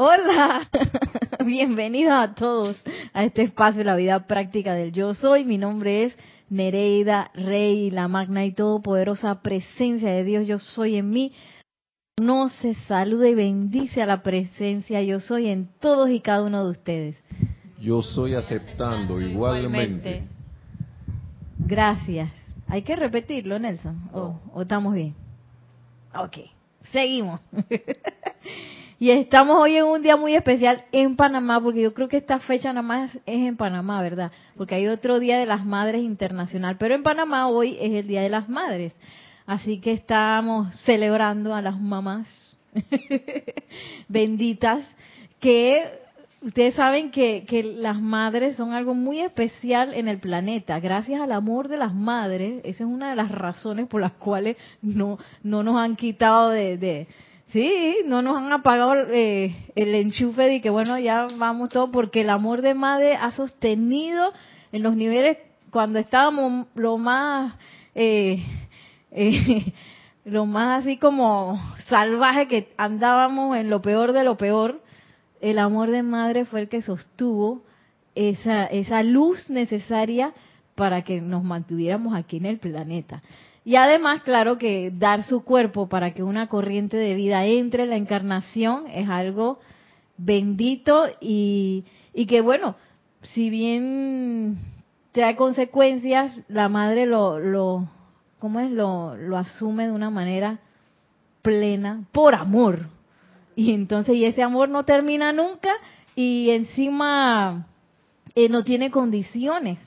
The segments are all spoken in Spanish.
Hola, bienvenidos a todos a este espacio de la vida práctica del yo soy. Mi nombre es Nereida Rey, la magna y todopoderosa presencia de Dios yo soy en mí. No se saluda y bendice a la presencia yo soy en todos y cada uno de ustedes. Yo soy aceptando igualmente. Gracias. Hay que repetirlo, Nelson. ¿O, o estamos bien? Ok, seguimos. y estamos hoy en un día muy especial en Panamá, porque yo creo que esta fecha nada más es en Panamá, ¿verdad? Porque hay otro Día de las Madres Internacional, pero en Panamá hoy es el Día de las Madres. Así que estamos celebrando a las mamás benditas que ustedes saben que, que, las madres son algo muy especial en el planeta. Gracias al amor de las madres, esa es una de las razones por las cuales no, no nos han quitado de, de sí, no nos han apagado eh, el enchufe de que bueno, ya vamos todo, porque el amor de madre ha sostenido en los niveles cuando estábamos lo más... Eh, eh, lo más así como salvaje que andábamos en lo peor de lo peor, el amor de madre fue el que sostuvo esa, esa luz necesaria para que nos mantuviéramos aquí en el planeta. Y además, claro que dar su cuerpo para que una corriente de vida entre en la encarnación es algo bendito y, y que bueno, si bien trae consecuencias, la madre lo, lo, ¿cómo es? Lo, lo asume de una manera plena, por amor. Y entonces, y ese amor no termina nunca y encima eh, no tiene condiciones.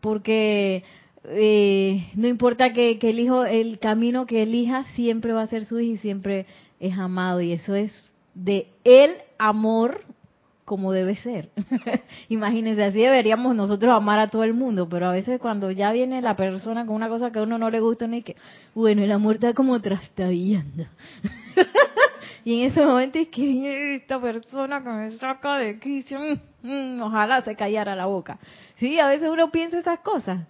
Porque eh, no importa que, que el hijo, el camino que elija siempre va a ser su hijo y siempre es amado. Y eso es de el amor como debe ser. Imagínense, así deberíamos nosotros amar a todo el mundo, pero a veces cuando ya viene la persona con una cosa que a uno no le gusta, ni que, bueno, el amor está como trastabillando. y en ese momento es que esta persona que me saca de quicio, mm, mm, ojalá se callara la boca. Sí, a veces uno piensa esas cosas.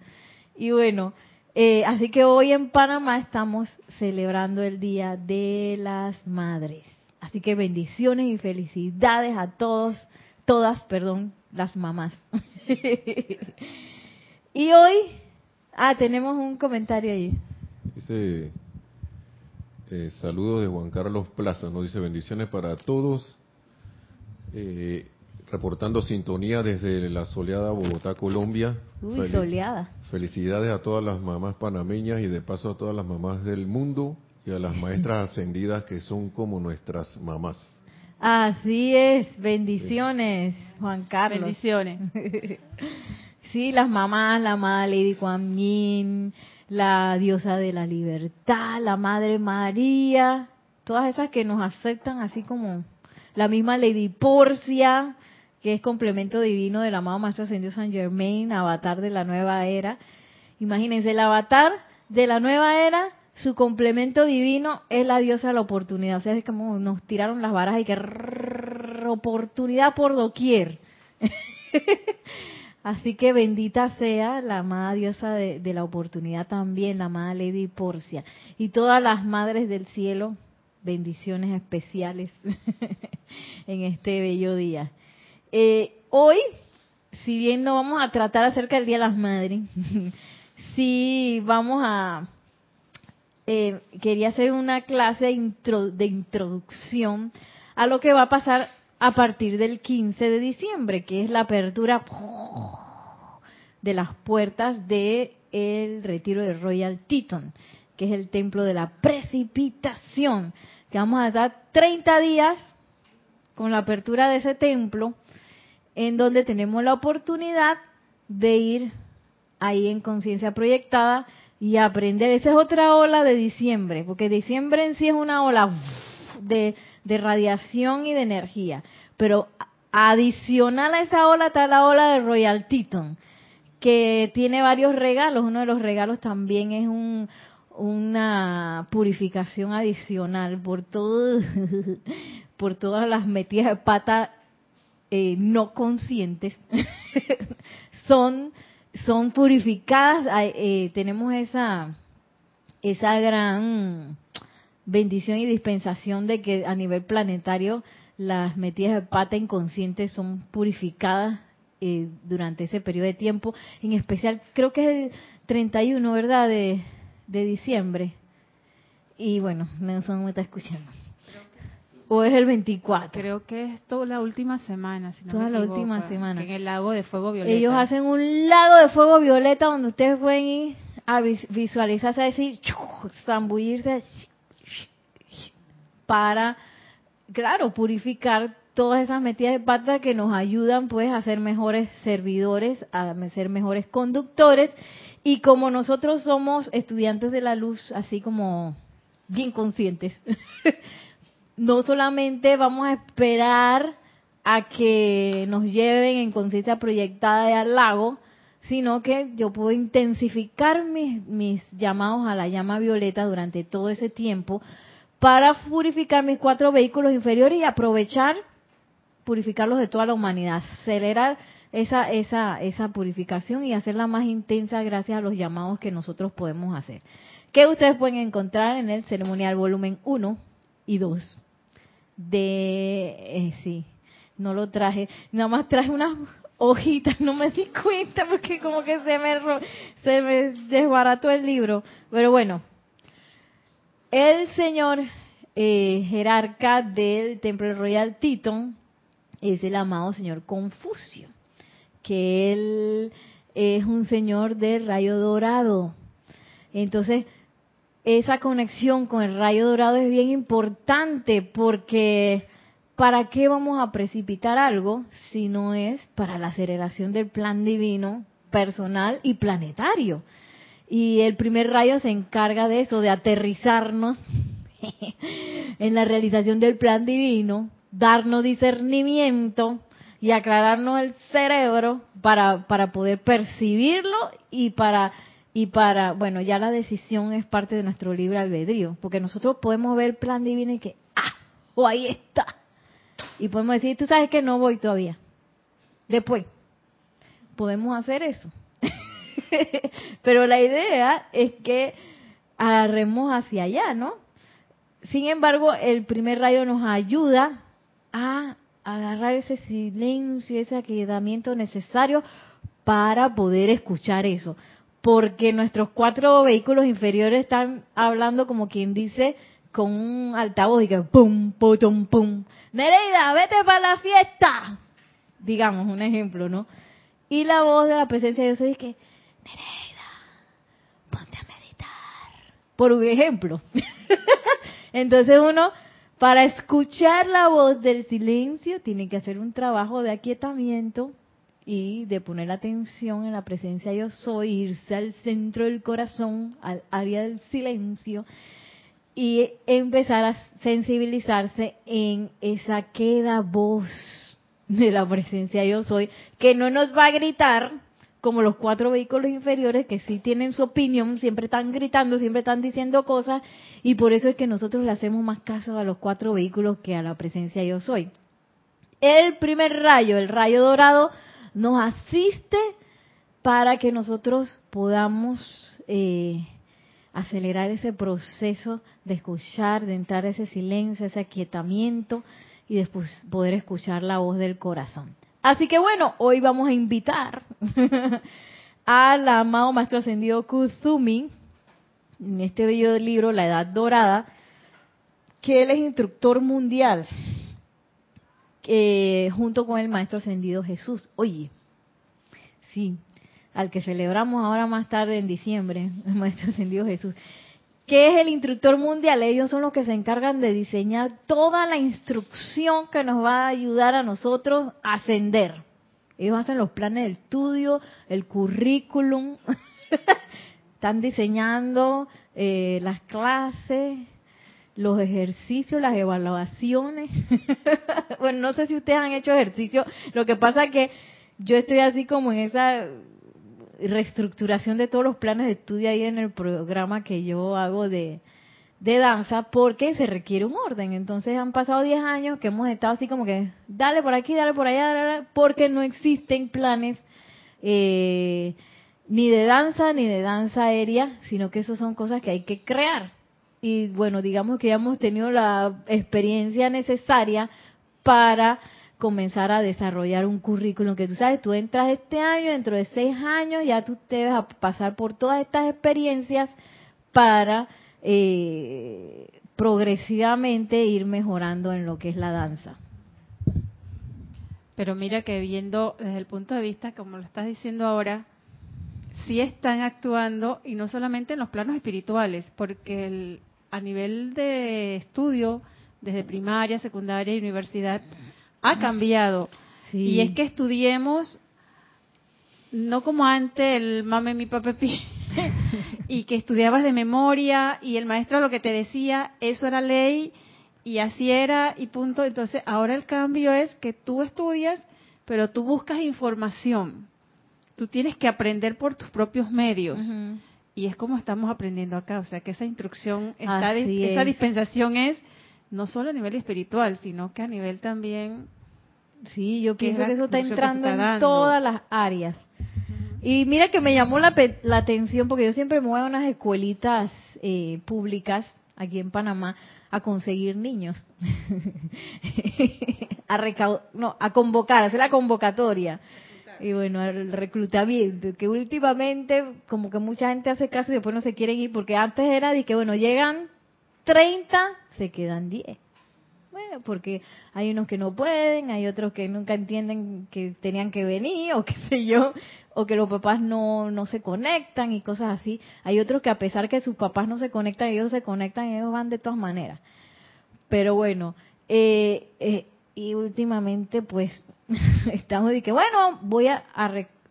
Y bueno, eh, así que hoy en Panamá estamos celebrando el Día de las Madres. Así que bendiciones y felicidades a todos, todas, perdón, las mamás. y hoy, ah, tenemos un comentario ahí. Dice, eh, saludos de Juan Carlos Plaza, nos dice bendiciones para todos. Eh, reportando sintonía desde la soleada Bogotá, Colombia. Uy, soleada. Felicidades a todas las mamás panameñas y de paso a todas las mamás del mundo y a las maestras ascendidas que son como nuestras mamás. Así es, bendiciones, Juan Carlos. Bendiciones. sí, las mamás, la amada Lady Kuan Yin, la diosa de la libertad, la Madre María, todas esas que nos aceptan así como la misma Lady Porcia, que es complemento divino del amado Maestro Ascendido San Germain, avatar de la nueva era. Imagínense, el avatar de la nueva era su complemento divino es la diosa de la oportunidad. O sea, es como nos tiraron las varas y que oportunidad por doquier. Así que bendita sea la amada diosa de, de, la oportunidad también, la amada Lady Porcia. Y todas las madres del cielo, bendiciones especiales en este bello día. Eh, hoy, si bien no vamos a tratar acerca del Día de las Madres, sí vamos a eh, quería hacer una clase de introducción a lo que va a pasar a partir del 15 de diciembre, que es la apertura de las puertas del el retiro de Royal Teton, que es el templo de la precipitación, que vamos a dar 30 días con la apertura de ese templo, en donde tenemos la oportunidad de ir ahí en conciencia proyectada y aprender. Esa es otra ola de diciembre, porque diciembre en sí es una ola de, de radiación y de energía. Pero adicional a esa ola está la ola de Royal Teton, que tiene varios regalos. Uno de los regalos también es un, una purificación adicional por todo, por todas las metidas de pata eh, no conscientes. Son son purificadas, eh, tenemos esa, esa gran bendición y dispensación de que a nivel planetario las metidas de pata inconscientes son purificadas eh, durante ese periodo de tiempo. En especial, creo que es el 31, ¿verdad? De, de diciembre. Y bueno, Nelson me está escuchando. ¿O es el 24? Creo que es toda la última semana. Si no toda me la última semana. En el lago de fuego violeta. Ellos hacen un lago de fuego violeta donde ustedes pueden ir a visualizarse, a decir, zambullirse para, claro, purificar todas esas metidas de pata que nos ayudan pues a ser mejores servidores, a ser mejores conductores y como nosotros somos estudiantes de la luz, así como bien conscientes, no solamente vamos a esperar a que nos lleven en conciencia proyectada de al lago, sino que yo puedo intensificar mis, mis llamados a la llama violeta durante todo ese tiempo para purificar mis cuatro vehículos inferiores y aprovechar purificarlos de toda la humanidad, acelerar esa, esa, esa purificación y hacerla más intensa gracias a los llamados que nosotros podemos hacer. Que ustedes pueden encontrar en el ceremonial volumen 1 y 2 de, eh, sí, no lo traje, nada más traje unas hojitas, no me di cuenta porque como que se me, se me desbarató el libro, pero bueno, el señor eh, jerarca del Templo Royal Titon es el amado señor Confucio, que él es un señor de rayo dorado. Entonces, esa conexión con el rayo dorado es bien importante porque ¿para qué vamos a precipitar algo si no es para la aceleración del plan divino personal y planetario? Y el primer rayo se encarga de eso, de aterrizarnos en la realización del plan divino, darnos discernimiento y aclararnos el cerebro para, para poder percibirlo y para y para, bueno, ya la decisión es parte de nuestro libre albedrío, porque nosotros podemos ver plan divino y que, ah, o ahí está. Y podemos decir, tú sabes que no voy todavía. Después, podemos hacer eso. Pero la idea es que agarremos hacia allá, ¿no? Sin embargo, el primer rayo nos ayuda a agarrar ese silencio, ese aquedamiento necesario para poder escuchar eso porque nuestros cuatro vehículos inferiores están hablando como quien dice con un altavoz y que pum, pum, pum. Nereida, vete para la fiesta. Digamos, un ejemplo, ¿no? Y la voz de la presencia de Dios dice que, Nereida, ponte a meditar. Por un ejemplo. Entonces uno, para escuchar la voz del silencio, tiene que hacer un trabajo de aquietamiento y de poner atención en la presencia yo soy, irse al centro del corazón, al área del silencio y empezar a sensibilizarse en esa queda voz de la presencia yo soy, que no nos va a gritar como los cuatro vehículos inferiores que sí tienen su opinión, siempre están gritando, siempre están diciendo cosas y por eso es que nosotros le hacemos más caso a los cuatro vehículos que a la presencia yo soy. El primer rayo, el rayo dorado, nos asiste para que nosotros podamos eh, acelerar ese proceso de escuchar, de entrar a ese silencio, ese aquietamiento y después poder escuchar la voz del corazón. Así que bueno, hoy vamos a invitar al amado Maestro Ascendido Kuzumi, en este bello libro, La Edad Dorada, que él es instructor mundial eh, junto con el Maestro Ascendido Jesús. Oye, sí, al que celebramos ahora más tarde en diciembre, el Maestro Ascendido Jesús, que es el instructor mundial. Ellos son los que se encargan de diseñar toda la instrucción que nos va a ayudar a nosotros a ascender. Ellos hacen los planes de estudio, el currículum, están diseñando eh, las clases, los ejercicios, las evaluaciones. bueno, no sé si ustedes han hecho ejercicio. Lo que pasa es que yo estoy así como en esa reestructuración de todos los planes de estudio ahí en el programa que yo hago de, de danza porque se requiere un orden. Entonces han pasado 10 años que hemos estado así como que dale por aquí, dale por allá, porque no existen planes eh, ni de danza ni de danza aérea, sino que eso son cosas que hay que crear. Y bueno, digamos que ya hemos tenido la experiencia necesaria para comenzar a desarrollar un currículum que tú sabes, tú entras este año, dentro de seis años ya tú te vas a pasar por todas estas experiencias para eh, progresivamente ir mejorando en lo que es la danza. Pero mira que viendo desde el punto de vista, como lo estás diciendo ahora, sí están actuando y no solamente en los planos espirituales, porque el, a nivel de estudio, desde primaria, secundaria y universidad, ha cambiado. Y es que estudiemos no como antes el mame mi papepi y que estudiabas de memoria y el maestro lo que te decía, eso era ley y así era y punto. Entonces, ahora el cambio es que tú estudias, pero tú buscas información. Tú tienes que aprender por tus propios medios. Y es como estamos aprendiendo acá, o sea, que esa instrucción, está, esa dispensación es no solo a nivel espiritual, sino que a nivel también Sí, yo pienso que, eso está entrando en todas las áreas. Y mira que me llamó la, la, atención porque yo siempre me voy a unas escuelitas eh, públicas aquí en Panamá a conseguir niños. a no, a convocar, a hacer la convocatoria. Y bueno, el reclutamiento, que últimamente como que mucha gente hace caso y después no se quieren ir, porque antes era de que, bueno, llegan 30, se quedan 10 porque hay unos que no pueden, hay otros que nunca entienden que tenían que venir o qué sé yo, o que los papás no, no se conectan y cosas así. Hay otros que a pesar que sus papás no se conectan, ellos se conectan, ellos van de todas maneras. Pero bueno, eh, eh, y últimamente pues estamos de que, bueno, voy a,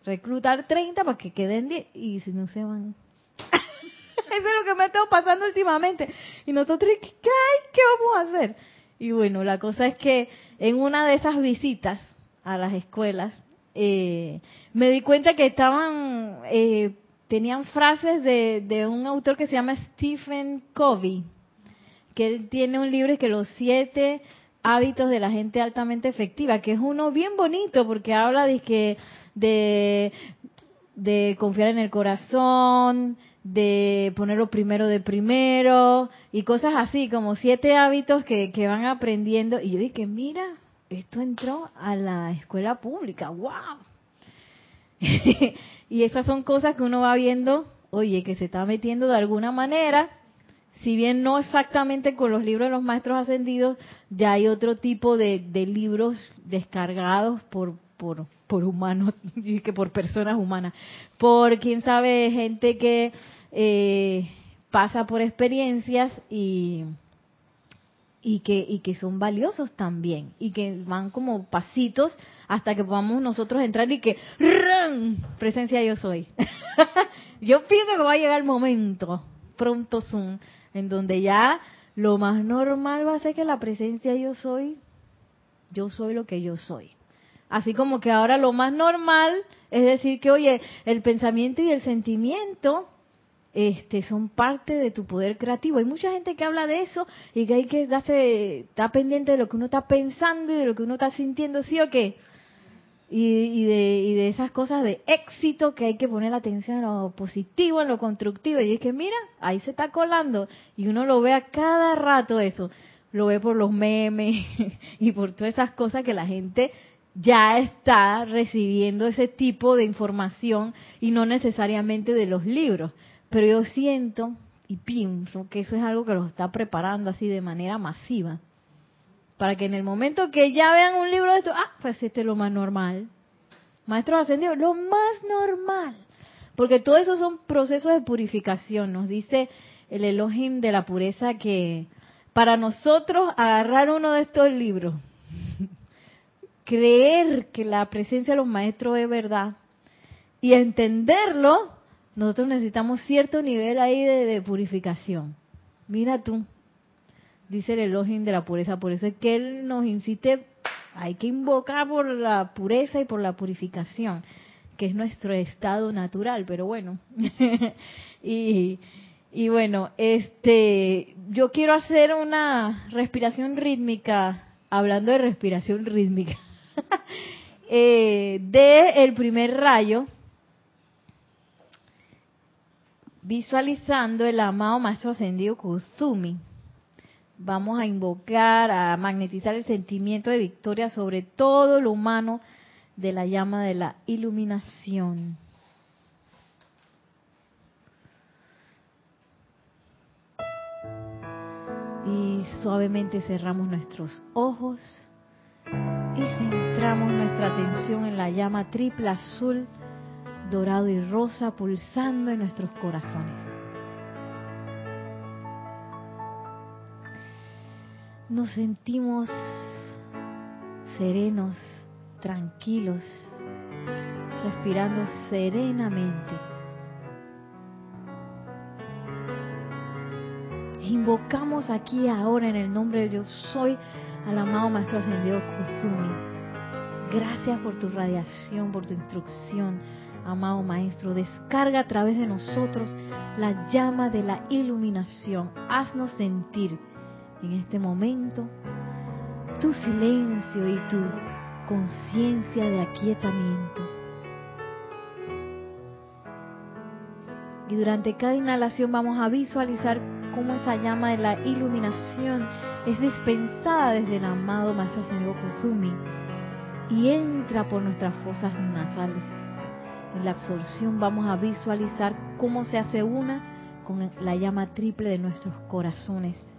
reclutar 30 para que queden 10 y si no se van. Eso es lo que me ha estado pasando últimamente. Y nosotros, ¿qué, ¿qué vamos a hacer? Y bueno, la cosa es que en una de esas visitas a las escuelas, eh, me di cuenta que estaban, eh, tenían frases de, de, un autor que se llama Stephen Covey, que él tiene un libro que los siete hábitos de la gente altamente efectiva, que es uno bien bonito porque habla de que de, confiar en el corazón, de ponerlo primero de primero y cosas así, como siete hábitos que, que van aprendiendo. Y yo dije, mira, esto entró a la escuela pública, wow. y esas son cosas que uno va viendo, oye, que se está metiendo de alguna manera, si bien no exactamente con los libros de los maestros ascendidos, ya hay otro tipo de, libros descargados por, por, por humanos y que por personas humanas, por quién sabe gente que eh, pasa por experiencias y y que y que son valiosos también y que van como pasitos hasta que podamos nosotros entrar y que presencia yo soy. yo pienso que va a llegar el momento pronto zoom en donde ya lo más normal va a ser que la presencia yo soy yo soy lo que yo soy Así como que ahora lo más normal es decir que, oye, el pensamiento y el sentimiento este, son parte de tu poder creativo. Hay mucha gente que habla de eso y que hay que darse, está pendiente de lo que uno está pensando y de lo que uno está sintiendo, ¿sí o qué? Y, de, y de esas cosas de éxito que hay que poner atención en lo positivo, en lo constructivo. Y es que, mira, ahí se está colando y uno lo ve a cada rato eso. Lo ve por los memes y por todas esas cosas que la gente ya está recibiendo ese tipo de información y no necesariamente de los libros. Pero yo siento y pienso que eso es algo que los está preparando así de manera masiva. Para que en el momento que ya vean un libro de esto, ah, pues este es lo más normal. Maestros ascendidos, lo más normal. Porque todo eso son procesos de purificación. Nos dice el Elohim de la pureza que para nosotros agarrar uno de estos libros creer que la presencia de los maestros es verdad y entenderlo, nosotros necesitamos cierto nivel ahí de, purificación. Mira tú, dice el Elohim de la pureza, por eso es que él nos incite, hay que invocar por la pureza y por la purificación, que es nuestro estado natural, pero bueno. y, y bueno, este, yo quiero hacer una respiración rítmica, hablando de respiración rítmica. eh, de el primer rayo visualizando el amado Maestro Ascendido Kusumi. Vamos a invocar, a magnetizar el sentimiento de victoria sobre todo lo humano de la llama de la iluminación. Y suavemente cerramos nuestros ojos y centramos nuestra atención en la llama triple azul, dorado y rosa pulsando en nuestros corazones. Nos sentimos serenos, tranquilos, respirando serenamente. Invocamos aquí ahora en el nombre de Dios soy al amado Maestro Ascendido Kuzumi. Gracias por tu radiación, por tu instrucción, amado Maestro. Descarga a través de nosotros la llama de la iluminación. Haznos sentir en este momento tu silencio y tu conciencia de aquietamiento. Y durante cada inhalación vamos a visualizar cómo esa llama de la iluminación es dispensada desde el amado Maestro Señor y entra por nuestras fosas nasales. En la absorción vamos a visualizar cómo se hace una con la llama triple de nuestros corazones.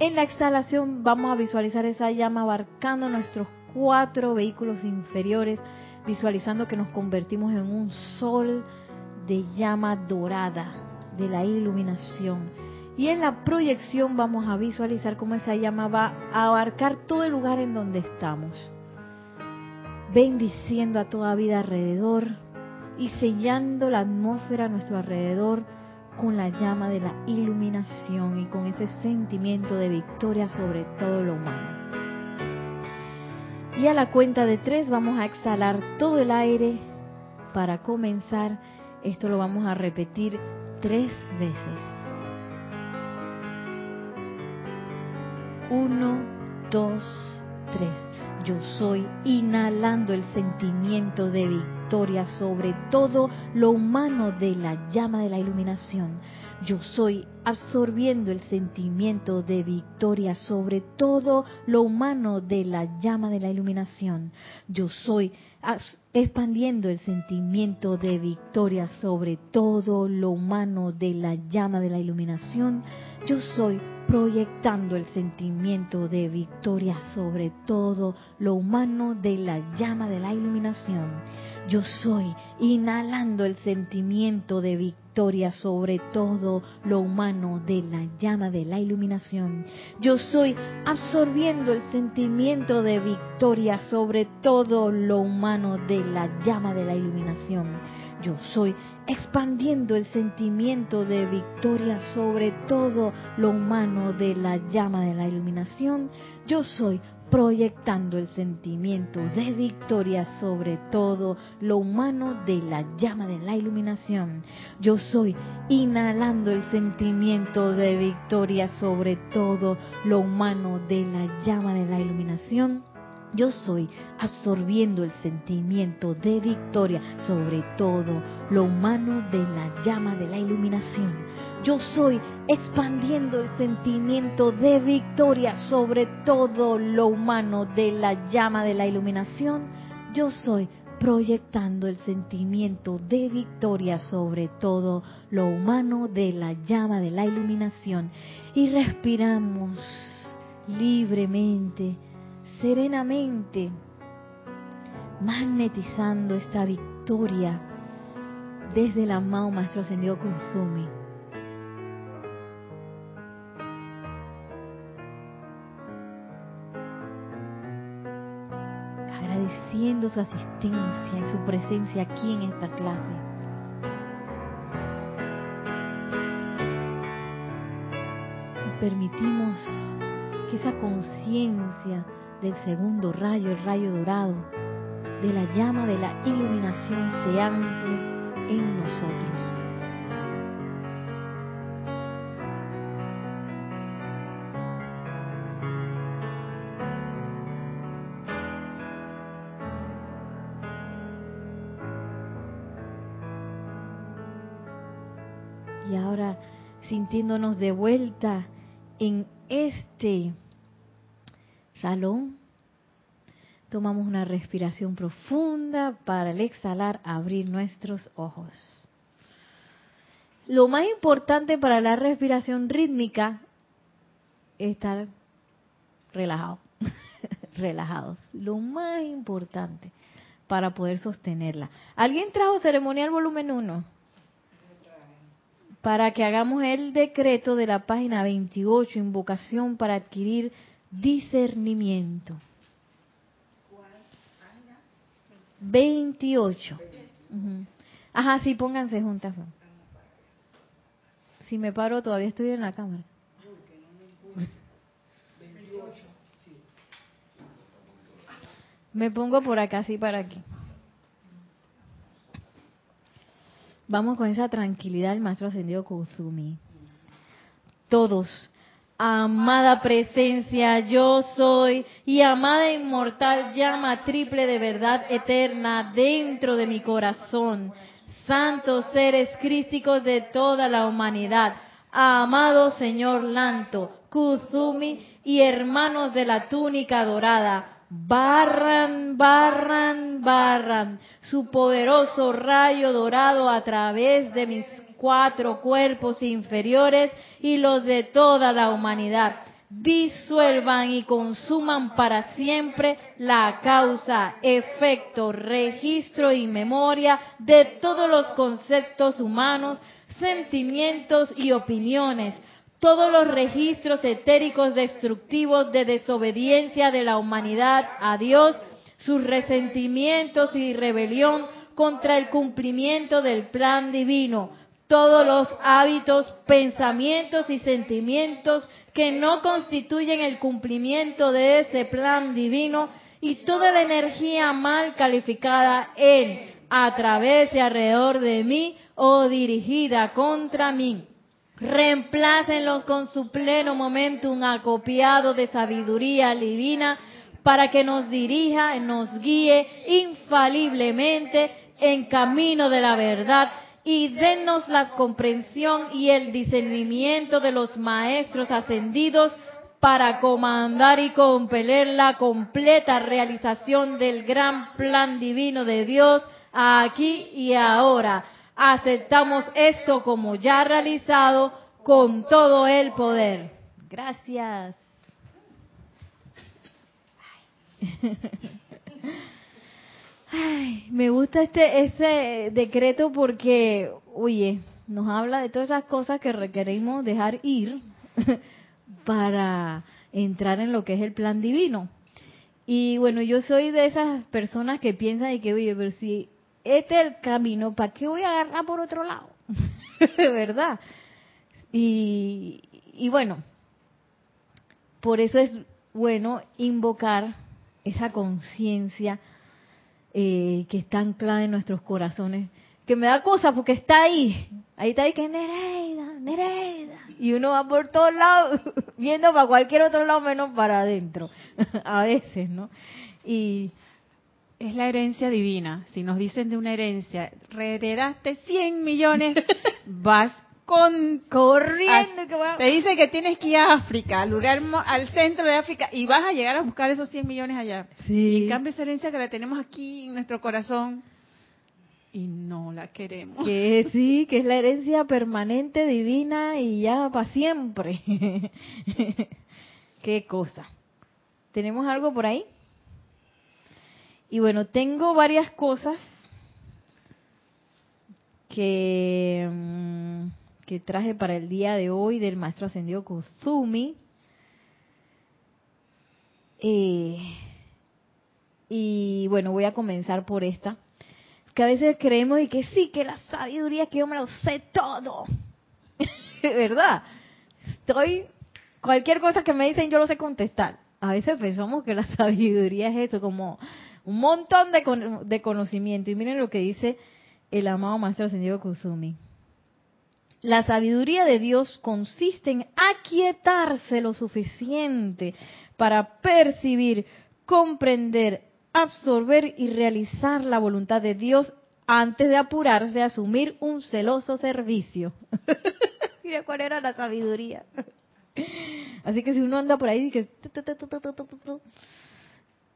En la exhalación vamos a visualizar esa llama abarcando nuestros cuatro vehículos inferiores, visualizando que nos convertimos en un sol de llama dorada de la iluminación. Y en la proyección vamos a visualizar cómo esa llama va a abarcar todo el lugar en donde estamos, bendiciendo a toda vida alrededor y sellando la atmósfera a nuestro alrededor con la llama de la iluminación y con ese sentimiento de victoria sobre todo lo humano. Y a la cuenta de tres vamos a exhalar todo el aire para comenzar. Esto lo vamos a repetir tres veces. Uno, dos, Yo soy inhalando el sentimiento de victoria sobre todo lo humano de la llama de la iluminación. Yo soy absorbiendo el sentimiento de victoria sobre todo lo humano de la llama de la iluminación. Yo soy expandiendo el sentimiento de victoria sobre todo lo humano de la llama de la iluminación. Yo soy proyectando el sentimiento de victoria sobre todo lo humano de la llama de la iluminación. Yo soy inhalando el sentimiento de victoria sobre todo lo humano de la llama de la iluminación. Yo soy absorbiendo el sentimiento de victoria sobre todo lo humano de la llama de la iluminación. Yo soy expandiendo el sentimiento de victoria sobre todo lo humano de la llama de la iluminación. Yo soy proyectando el sentimiento de victoria sobre todo lo humano de la llama de la iluminación. Yo soy inhalando el sentimiento de victoria sobre todo lo humano de la llama de la iluminación. Yo soy absorbiendo el sentimiento de victoria sobre todo lo humano de la llama de la iluminación. Yo soy expandiendo el sentimiento de victoria sobre todo lo humano de la llama de la iluminación. Yo soy proyectando el sentimiento de victoria sobre todo lo humano de la llama de la iluminación. Y respiramos libremente serenamente, magnetizando esta victoria desde el amado Maestro Ascendido Kuzumi. Agradeciendo su asistencia y su presencia aquí en esta clase. Y permitimos que esa conciencia del segundo rayo, el rayo dorado, de la llama de la iluminación se ancle en nosotros. Sintiéndonos de vuelta en este salón, tomamos una respiración profunda para al exhalar abrir nuestros ojos. Lo más importante para la respiración rítmica es estar relajado, relajados. Lo más importante para poder sostenerla. ¿Alguien trajo ceremonial volumen 1? Para que hagamos el decreto de la página 28, invocación para adquirir discernimiento. 28. Ajá, sí, pónganse juntas. Si me paro, todavía estoy en la cámara. Me pongo por acá, sí, para aquí. Vamos con esa tranquilidad del Maestro Ascendido Kusumi. Todos, amada presencia, yo soy, y amada inmortal llama triple de verdad eterna dentro de mi corazón. Santos seres crísticos de toda la humanidad, amado Señor Lanto, Kuzumi y hermanos de la túnica dorada, barran, barran, barran su poderoso rayo dorado a través de mis cuatro cuerpos inferiores y los de toda la humanidad. Disuelvan y consuman para siempre la causa, efecto, registro y memoria de todos los conceptos humanos, sentimientos y opiniones todos los registros etéricos destructivos de desobediencia de la humanidad a Dios, sus resentimientos y rebelión contra el cumplimiento del plan divino, todos los hábitos, pensamientos y sentimientos que no constituyen el cumplimiento de ese plan divino y toda la energía mal calificada en, a través y alrededor de mí o dirigida contra mí Reemplácenlos con su pleno momentum acopiado de sabiduría divina para que nos dirija, nos guíe infaliblemente en camino de la verdad y dennos la comprensión y el discernimiento de los maestros ascendidos para comandar y compeler la completa realización del gran plan divino de Dios aquí y ahora aceptamos esto como ya realizado con todo el poder. Gracias. me gusta este ese decreto porque, oye, nos habla de todas esas cosas que requerimos dejar ir para entrar en lo que es el plan divino. Y bueno, yo soy de esas personas que piensan y que, oye, pero si este es el camino, ¿para qué voy a agarrar por otro lado? ¿Verdad? Y, y bueno, por eso es bueno invocar esa conciencia eh, que está anclada en nuestros corazones, que me da cosa porque está ahí, ahí está ahí que Nereida, Nereida, y uno va por todos lados viendo para cualquier otro lado menos para adentro, a veces, ¿no? Y es la herencia divina. Si nos dicen de una herencia, heredaste 100 millones, vas con corriendo te dice que tienes que ir a África al lugar al centro de África y vas a llegar a buscar esos 100 millones allá. Y en cambio esa herencia que la tenemos aquí en nuestro corazón y no la queremos. Que sí que es la herencia permanente divina y ya para siempre. Qué cosa. Tenemos algo por ahí y bueno, tengo varias cosas que, mm, que traje para el día de hoy del maestro ascendido Kusumi. Eh, y bueno, voy a comenzar por esta. Que a veces creemos y que sí, que la sabiduría, que yo me lo sé todo. ¿Verdad? Estoy, cualquier cosa que me dicen yo lo sé contestar. A veces pensamos que la sabiduría es eso, como un montón de, de conocimiento. Y miren lo que dice el amado Maestro Ascendido Kusumi. La sabiduría de Dios consiste en aquietarse lo suficiente para percibir, comprender, absorber y realizar la voluntad de Dios antes de apurarse a asumir un celoso servicio. Mira cuál era la sabiduría. Así que si uno anda por ahí y que...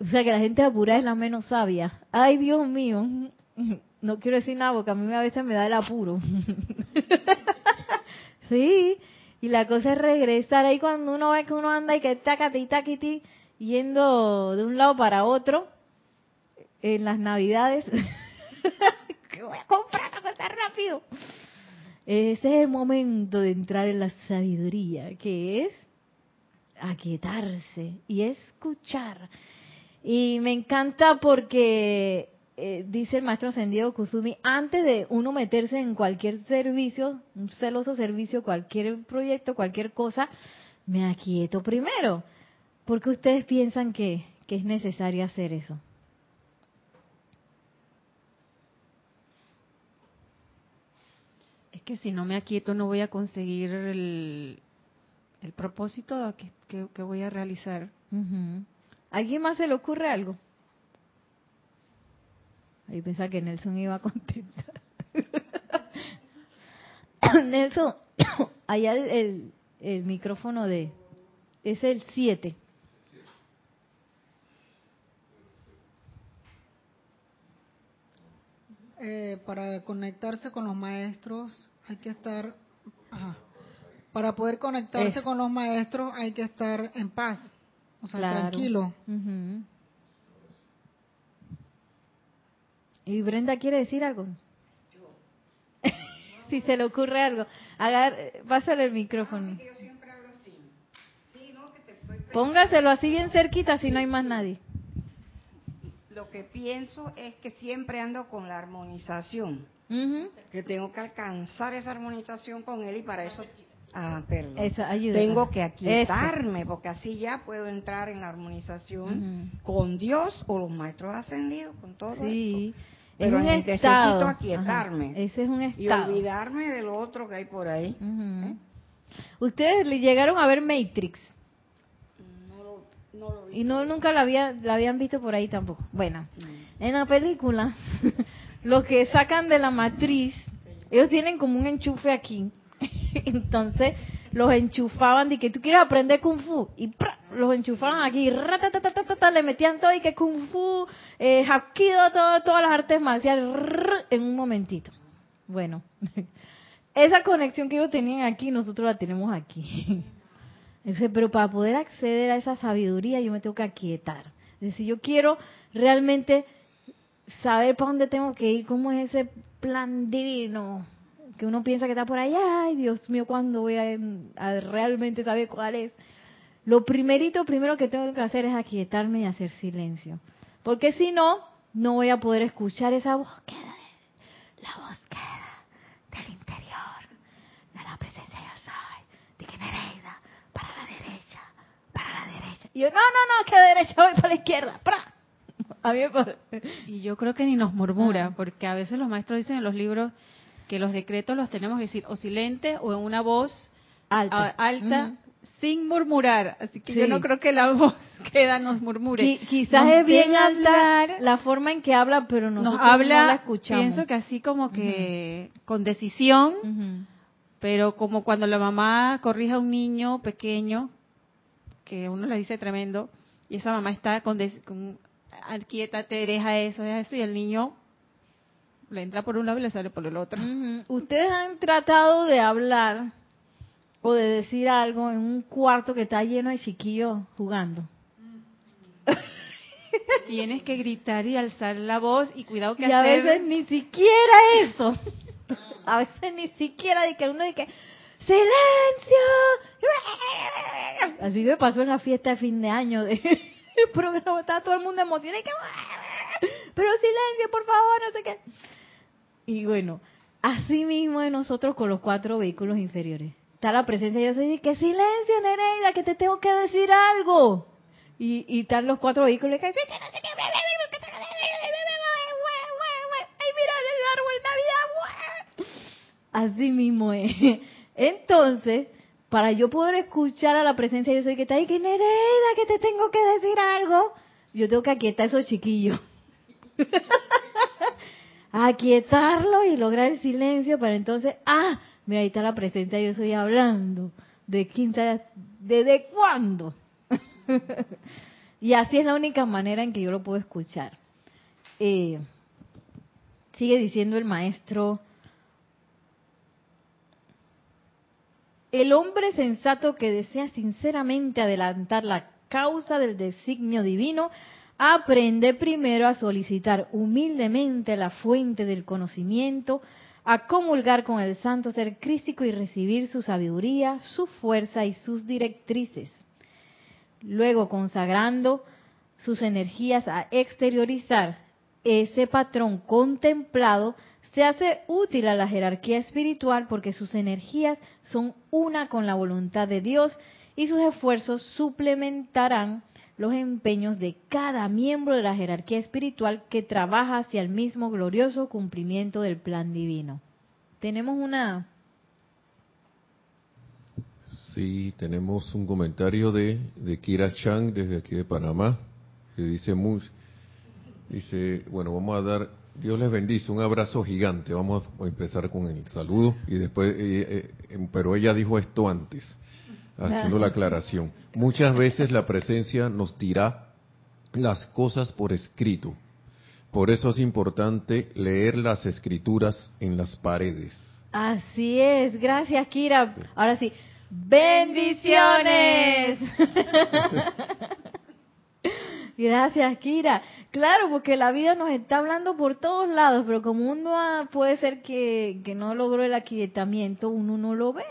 O sea que la gente apurada es la menos sabia. Ay, Dios mío. No quiero decir nada porque a mí a veces me da el apuro. sí, y la cosa es regresar ahí cuando uno ve que uno anda y que tacati, tacati, yendo de un lado para otro en las navidades. que voy a comprar cosa rápido. Ese es el momento de entrar en la sabiduría, que es aquietarse y escuchar. Y me encanta porque eh, dice el maestro ascendido Kusumi, antes de uno meterse en cualquier servicio, un celoso servicio, cualquier proyecto, cualquier cosa, me aquieto primero. porque ustedes piensan que, que es necesario hacer eso? Es que si no me aquieto no voy a conseguir el, el propósito que, que, voy a realizar. ¿Alguien más se le ocurre algo? Ahí pensaba que Nelson iba a contestar. Nelson, allá el, el, micrófono de... Es el 7. Eh, para conectarse con los maestros hay que estar... para poder conectarse con los maestros hay que estar en paz, o sea, tranquilo. ¿Y Brenda quiere decir algo? si se le ocurre algo. Agar, pásale el micrófono. Póngaselo así bien cerquita si no hay más nadie. Lo que pienso es que siempre ando con la armonización. Que tengo que alcanzar esa armonización con él y para eso Ah, perdón. Tengo que aquietarme, porque así ya puedo entrar en la armonización con Dios o los maestros ascendidos, con todo sí. Pero necesito aquietarme. Ese es un estado. Y olvidarme de lo otro que hay por ahí. ¿eh? ¿Ustedes le llegaron a ver Matrix? No lo, no lo vi. Y no nunca la, había, la habían visto por ahí tampoco. Bueno, en la película, los que sacan de la matriz, ellos tienen como un enchufe aquí. Entonces, los enchufaban de que tú quieres aprender kung fu y los enchufaban aquí, le metían todo y que kung fu, eh, hapkido, todo, todas las artes marciales en un momentito. Bueno, esa conexión que ellos tenían aquí, nosotros la tenemos aquí. pero para poder acceder a esa sabiduría yo me tengo que aquietar. Es decir, yo quiero realmente saber para dónde tengo que ir, cómo es ese plan divino que uno piensa que está por allá, ay Dios mío, ¿cuándo voy a, realmente saber cuál es? Lo primerito, primero que tengo que hacer es aquietarme y hacer silencio. Porque si no, no voy a poder escuchar esa búsqueda, la búsqueda del interior, de la presencia yo soy, de que Nereida, para la derecha, para la derecha. Y yo, no, no, no, que derecha voy para la izquierda, ¡pra! A mí me Y yo creo que ni nos murmura, ah. porque a veces los maestros dicen en los libros, que los decretos los tenemos que decir o silente o en una voz alta, alta sin murmurar. Así que yo no creo que la voz queda nos murmure. quizás es bien alta la forma en que habla, pero nosotros nos habla, no la escuchamos. Pienso que así como que con decisión, pero como cuando la mamá corrige a un niño pequeño, que uno le dice tremendo, y esa mamá está con, con te deja eso, deja eso, y el niño le entra por un lado y le sale por el otro. Ustedes han tratado de hablar o de decir algo en un cuarto que está lleno de chiquillos jugando. Tienes que gritar y alzar la voz y cuidado que y a veces ni siquiera eso. a veces ni siquiera de que uno dice silencio. Así me pasó en la fiesta de fin de año de el programa estaba todo el mundo emocionado y que pero silencio, por favor, no sé qué. Y bueno, así mismo de nosotros con los cuatro vehículos inferiores. Está la presencia, yo soy que silencio, Nereida, que te tengo que decir algo. Y, y están los cuatro vehículos que ay, mira árbol de Navidad. Así mismo es. Entonces, para yo poder escuchar a la presencia, yo soy que está ahí, que Nereida, que te tengo que decir algo. Yo tengo que aquietar a esos chiquillos. Aquietarlo y lograr el silencio para entonces, ah, mira, ahí está la presencia, yo estoy hablando. ¿De quinta? ¿Desde cuándo? y así es la única manera en que yo lo puedo escuchar. Eh, sigue diciendo el maestro, el hombre sensato que desea sinceramente adelantar la causa del designio divino, aprende primero a solicitar humildemente la fuente del conocimiento, a comulgar con el santo ser crístico y recibir su sabiduría, su fuerza y sus directrices. Luego, consagrando sus energías a exteriorizar ese patrón contemplado, se hace útil a la jerarquía espiritual porque sus energías son una con la voluntad de Dios y sus esfuerzos suplementarán los empeños de cada miembro de la jerarquía espiritual que trabaja hacia el mismo glorioso cumplimiento del plan divino. Tenemos una... Sí, tenemos un comentario de, de Kira Chang desde aquí de Panamá, que dice muy, dice, bueno, vamos a dar, Dios les bendice, un abrazo gigante, vamos a empezar con el saludo y después, eh, eh, pero ella dijo esto antes haciendo la aclaración. Muchas veces la presencia nos dirá las cosas por escrito. Por eso es importante leer las escrituras en las paredes. Así es, gracias Kira. Ahora sí, bendiciones. Gracias, Kira. Claro, porque la vida nos está hablando por todos lados, pero como uno puede ser que, que no logró el aquietamiento, uno no lo ve.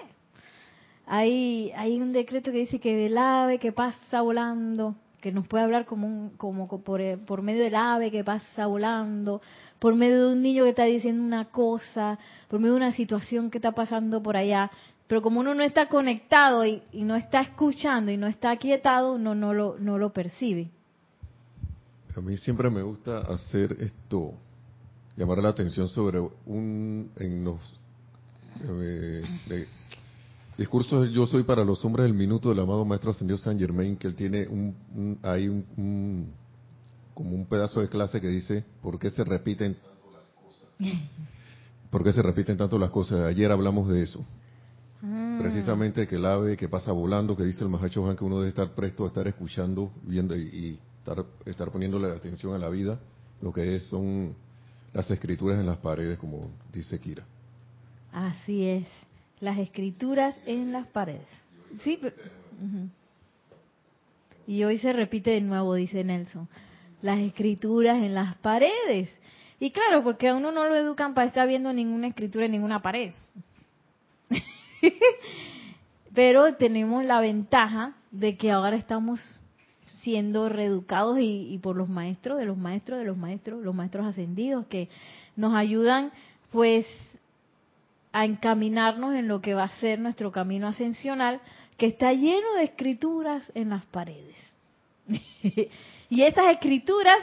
Hay, hay un decreto que dice que del ave que pasa volando, que nos puede hablar como, un, como por, por medio del ave que pasa volando, por medio de un niño que está diciendo una cosa, por medio de una situación que está pasando por allá. Pero como uno no está conectado y, no está escuchando y no está aquietado, no, no, lo, no lo percibe. A mí siempre me gusta hacer esto, llamar la atención sobre un, en los, eh, Discurso Yo soy para los hombres del minuto del amado Maestro Ascendido San Germain, que él tiene un, hay un, como un pedazo de clase que dice, ¿por qué se repiten tanto las cosas? ¿Por qué se repiten tanto las cosas? Ayer hablamos de eso. Ah. Precisamente que el ave que pasa volando, que dice el Mahacho Juan, que uno debe estar presto a estar escuchando, viendo y, estar, estar poniéndole atención a la vida, lo que es son las escrituras en las paredes, como dice Kira. Así es las escrituras en las paredes. Sí, y hoy se repite de nuevo, dice Nelson, las escrituras en las paredes. Y claro, porque a uno no lo educan para estar viendo ninguna escritura en ninguna pared. Pero tenemos la ventaja de que ahora estamos siendo reeducados y, y, por los maestros de los maestros de los maestros, los maestros ascendidos que nos ayudan pues a encaminarnos en lo que va a ser nuestro camino ascensional, que está lleno de escrituras en las paredes. y esas escrituras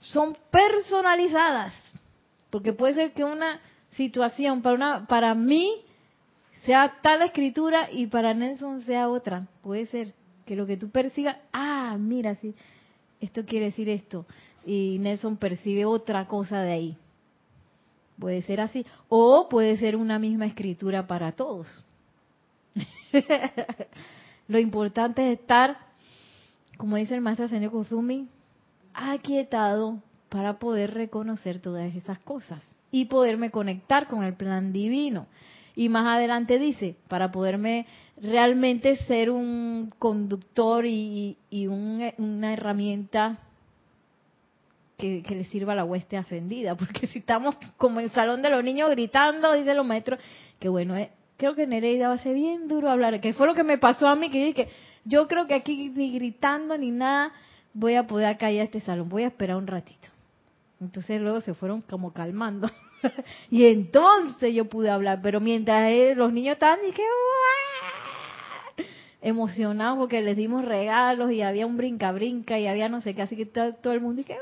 son personalizadas, porque puede ser que una situación para una para mí sea tal escritura y para Nelson sea otra. Puede ser que lo que tú percibas, ah, mira, sí, esto quiere decir esto, y Nelson percibe otra cosa de ahí. Puede ser así. O puede ser una misma escritura para todos. Lo importante es estar, como dice el maestro Senyo Kusumi, aquietado para poder reconocer todas esas cosas y poderme conectar con el plan divino. Y más adelante dice, para poderme realmente ser un conductor y, una herramienta que, le sirva la hueste ascendida, porque si estamos como en el salón de los niños gritando, dice los maestros, que bueno, eh, creo que Nereida va a ser bien duro hablar, que fue lo que me pasó a mí, que dije, yo creo que aquí ni gritando ni nada voy a poder callar este salón, voy a esperar un ratito. Entonces luego se fueron como calmando. y entonces yo pude hablar, pero mientras eh, los niños estaban, dije, emocionados porque les dimos regalos y había un brinca-brinca y había no sé qué, así que todo, el mundo dije,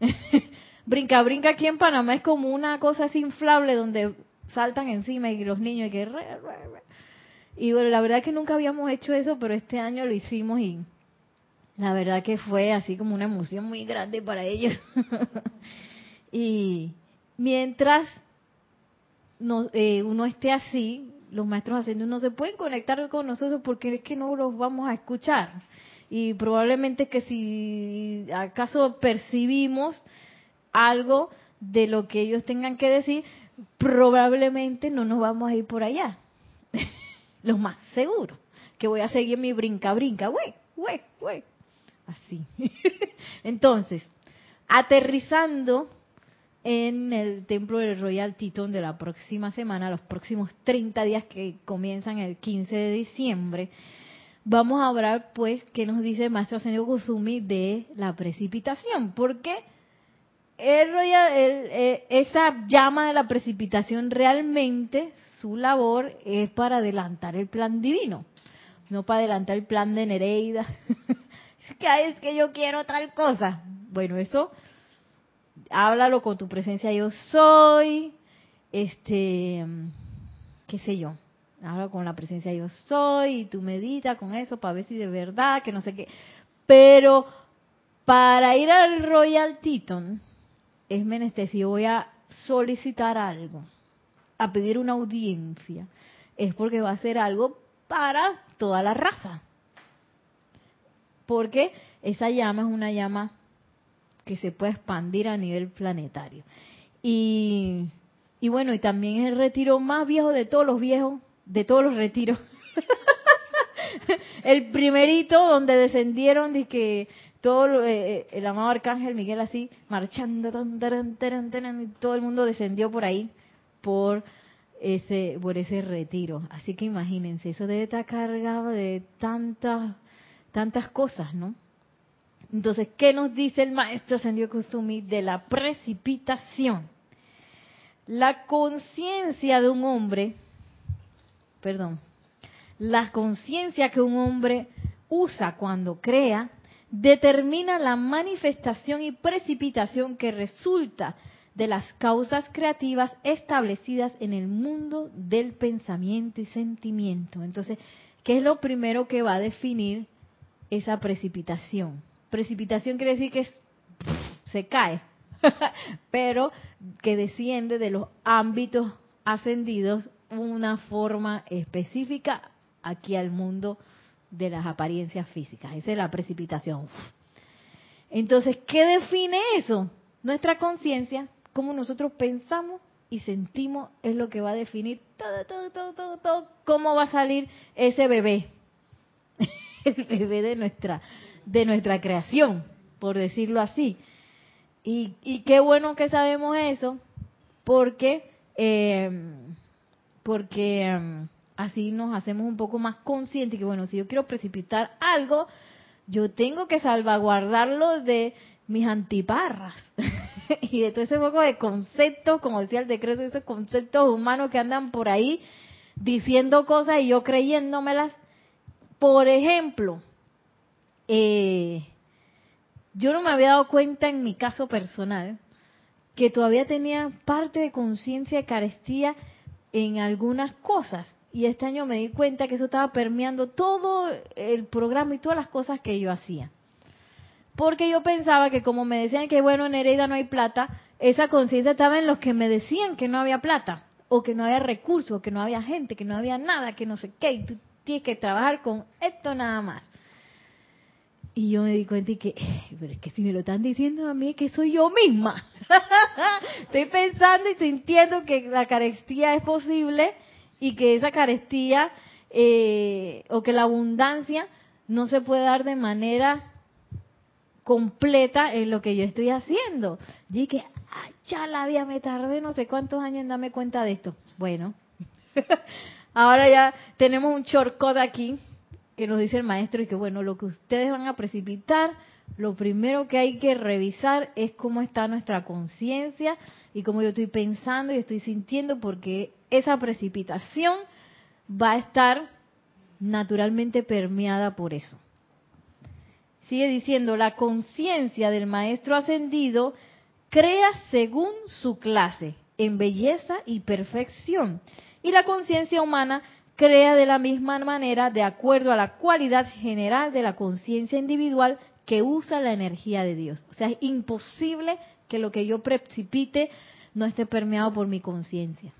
brinca brinca aquí en Panamá es como una cosa así inflable donde saltan encima y los niños y que y bueno la verdad que nunca habíamos hecho eso pero este año lo hicimos y la verdad que fue así como una emoción muy grande para ellos. Y mientras eh, uno esté así, los maestros ascendidos no se pueden conectar con nosotros porque es que no los vamos a escuchar. Y probablemente que si acaso percibimos algo de lo que ellos tengan que decir, probablemente no nos vamos a ir por allá. lo más seguro. Que voy a seguir mi brinca, brinca, güey, güey, güey. Así. Entonces, aterrizando en el templo del Royal Teton de la próxima semana, los próximos 30 días que comienzan el 15 de diciembre, vamos a hablar pues qué nos dice el maestro Ascendido Kusumi de la precipitación, porque el Royal, eh, esa llama de la precipitación realmente su labor es para adelantar el plan divino, no para adelantar el plan de Nereida. es es que yo quiero tal cosa. Bueno, eso háblalo con tu presencia yo soy, este, qué sé yo, habla con la presencia yo soy y tú medita con eso para ver si de verdad, que no sé qué. Pero para ir al Royal Teton es menester, si voy a solicitar algo, a pedir una audiencia, es porque va a ser algo para toda la raza. Porque esa llama es una llama que se pueda expandir a nivel planetario. Y, y bueno, y también es el retiro más viejo de todos los viejos, de todos los retiros. el primerito donde descendieron de que todo eh, eh, el amado arcángel Miguel así marchando y todo el mundo descendió por ahí por ese por ese retiro así que imagínense eso debe estar cargado de tantas tantas cosas no entonces, ¿qué nos dice el maestro Ascendido Kusumi de la precipitación? La conciencia de un hombre, perdón, la conciencia que un hombre usa cuando crea determina la manifestación y precipitación que resulta de las causas creativas establecidas en el mundo del pensamiento y sentimiento. Entonces, ¿qué es lo primero que va a definir esa precipitación? Precipitación quiere decir que se cae, pero que desciende de los ámbitos ascendidos una forma específica aquí al mundo de las apariencias físicas. Esa es la precipitación. Entonces, ¿qué define eso? Nuestra conciencia, cómo nosotros pensamos y sentimos es lo que va a definir todo, todo, todo, todo, todo, cómo va a salir ese bebé. El bebé de nuestra de nuestra creación, por decirlo así. Y, qué bueno que sabemos eso, porque, em, porque em, así nos hacemos un poco más conscientes que, bueno, si yo quiero precipitar algo, yo tengo que salvaguardarlo de mis antiparras y de todo ese poco de conceptos, como decía el decreto, esos conceptos humanos que andan por ahí diciendo cosas y yo creyéndomelas. Por ejemplo, eh, yo no me había dado cuenta en mi caso personal que todavía tenía parte de conciencia de carestía en algunas cosas. Y este año me di cuenta que eso estaba permeando todo el programa y todas las cosas que yo hacía. Porque yo pensaba que como me decían que bueno, en Hereda no hay plata, esa conciencia estaba en los que me decían que no había plata, o que no había recursos, que no había gente, que no había nada, que no sé qué, y tú tienes que trabajar con esto nada más. Y yo me di cuenta y que, pero es que si me lo están diciendo a mí, que soy yo misma. Estoy pensando y sintiendo que la carestía es posible y que esa carestía eh, o que la abundancia no se puede dar de manera completa en lo que yo estoy haciendo. Y que, ya la vida, me tardé no sé cuántos años en darme cuenta de esto. Bueno, ahora ya tenemos un shortcut aquí que nos dice el maestro y que bueno, lo que ustedes van a precipitar, lo primero que hay que revisar es cómo está nuestra conciencia y cómo yo estoy pensando y estoy sintiendo porque esa precipitación va a estar naturalmente permeada por eso. Sigue diciendo, la conciencia del maestro ascendido crea según su clase, en belleza y perfección. Y la conciencia humana crea de la misma manera de acuerdo a la cualidad general de la conciencia individual que usa la energía de Dios. O sea, es imposible que lo que yo precipite no esté permeado por mi conciencia.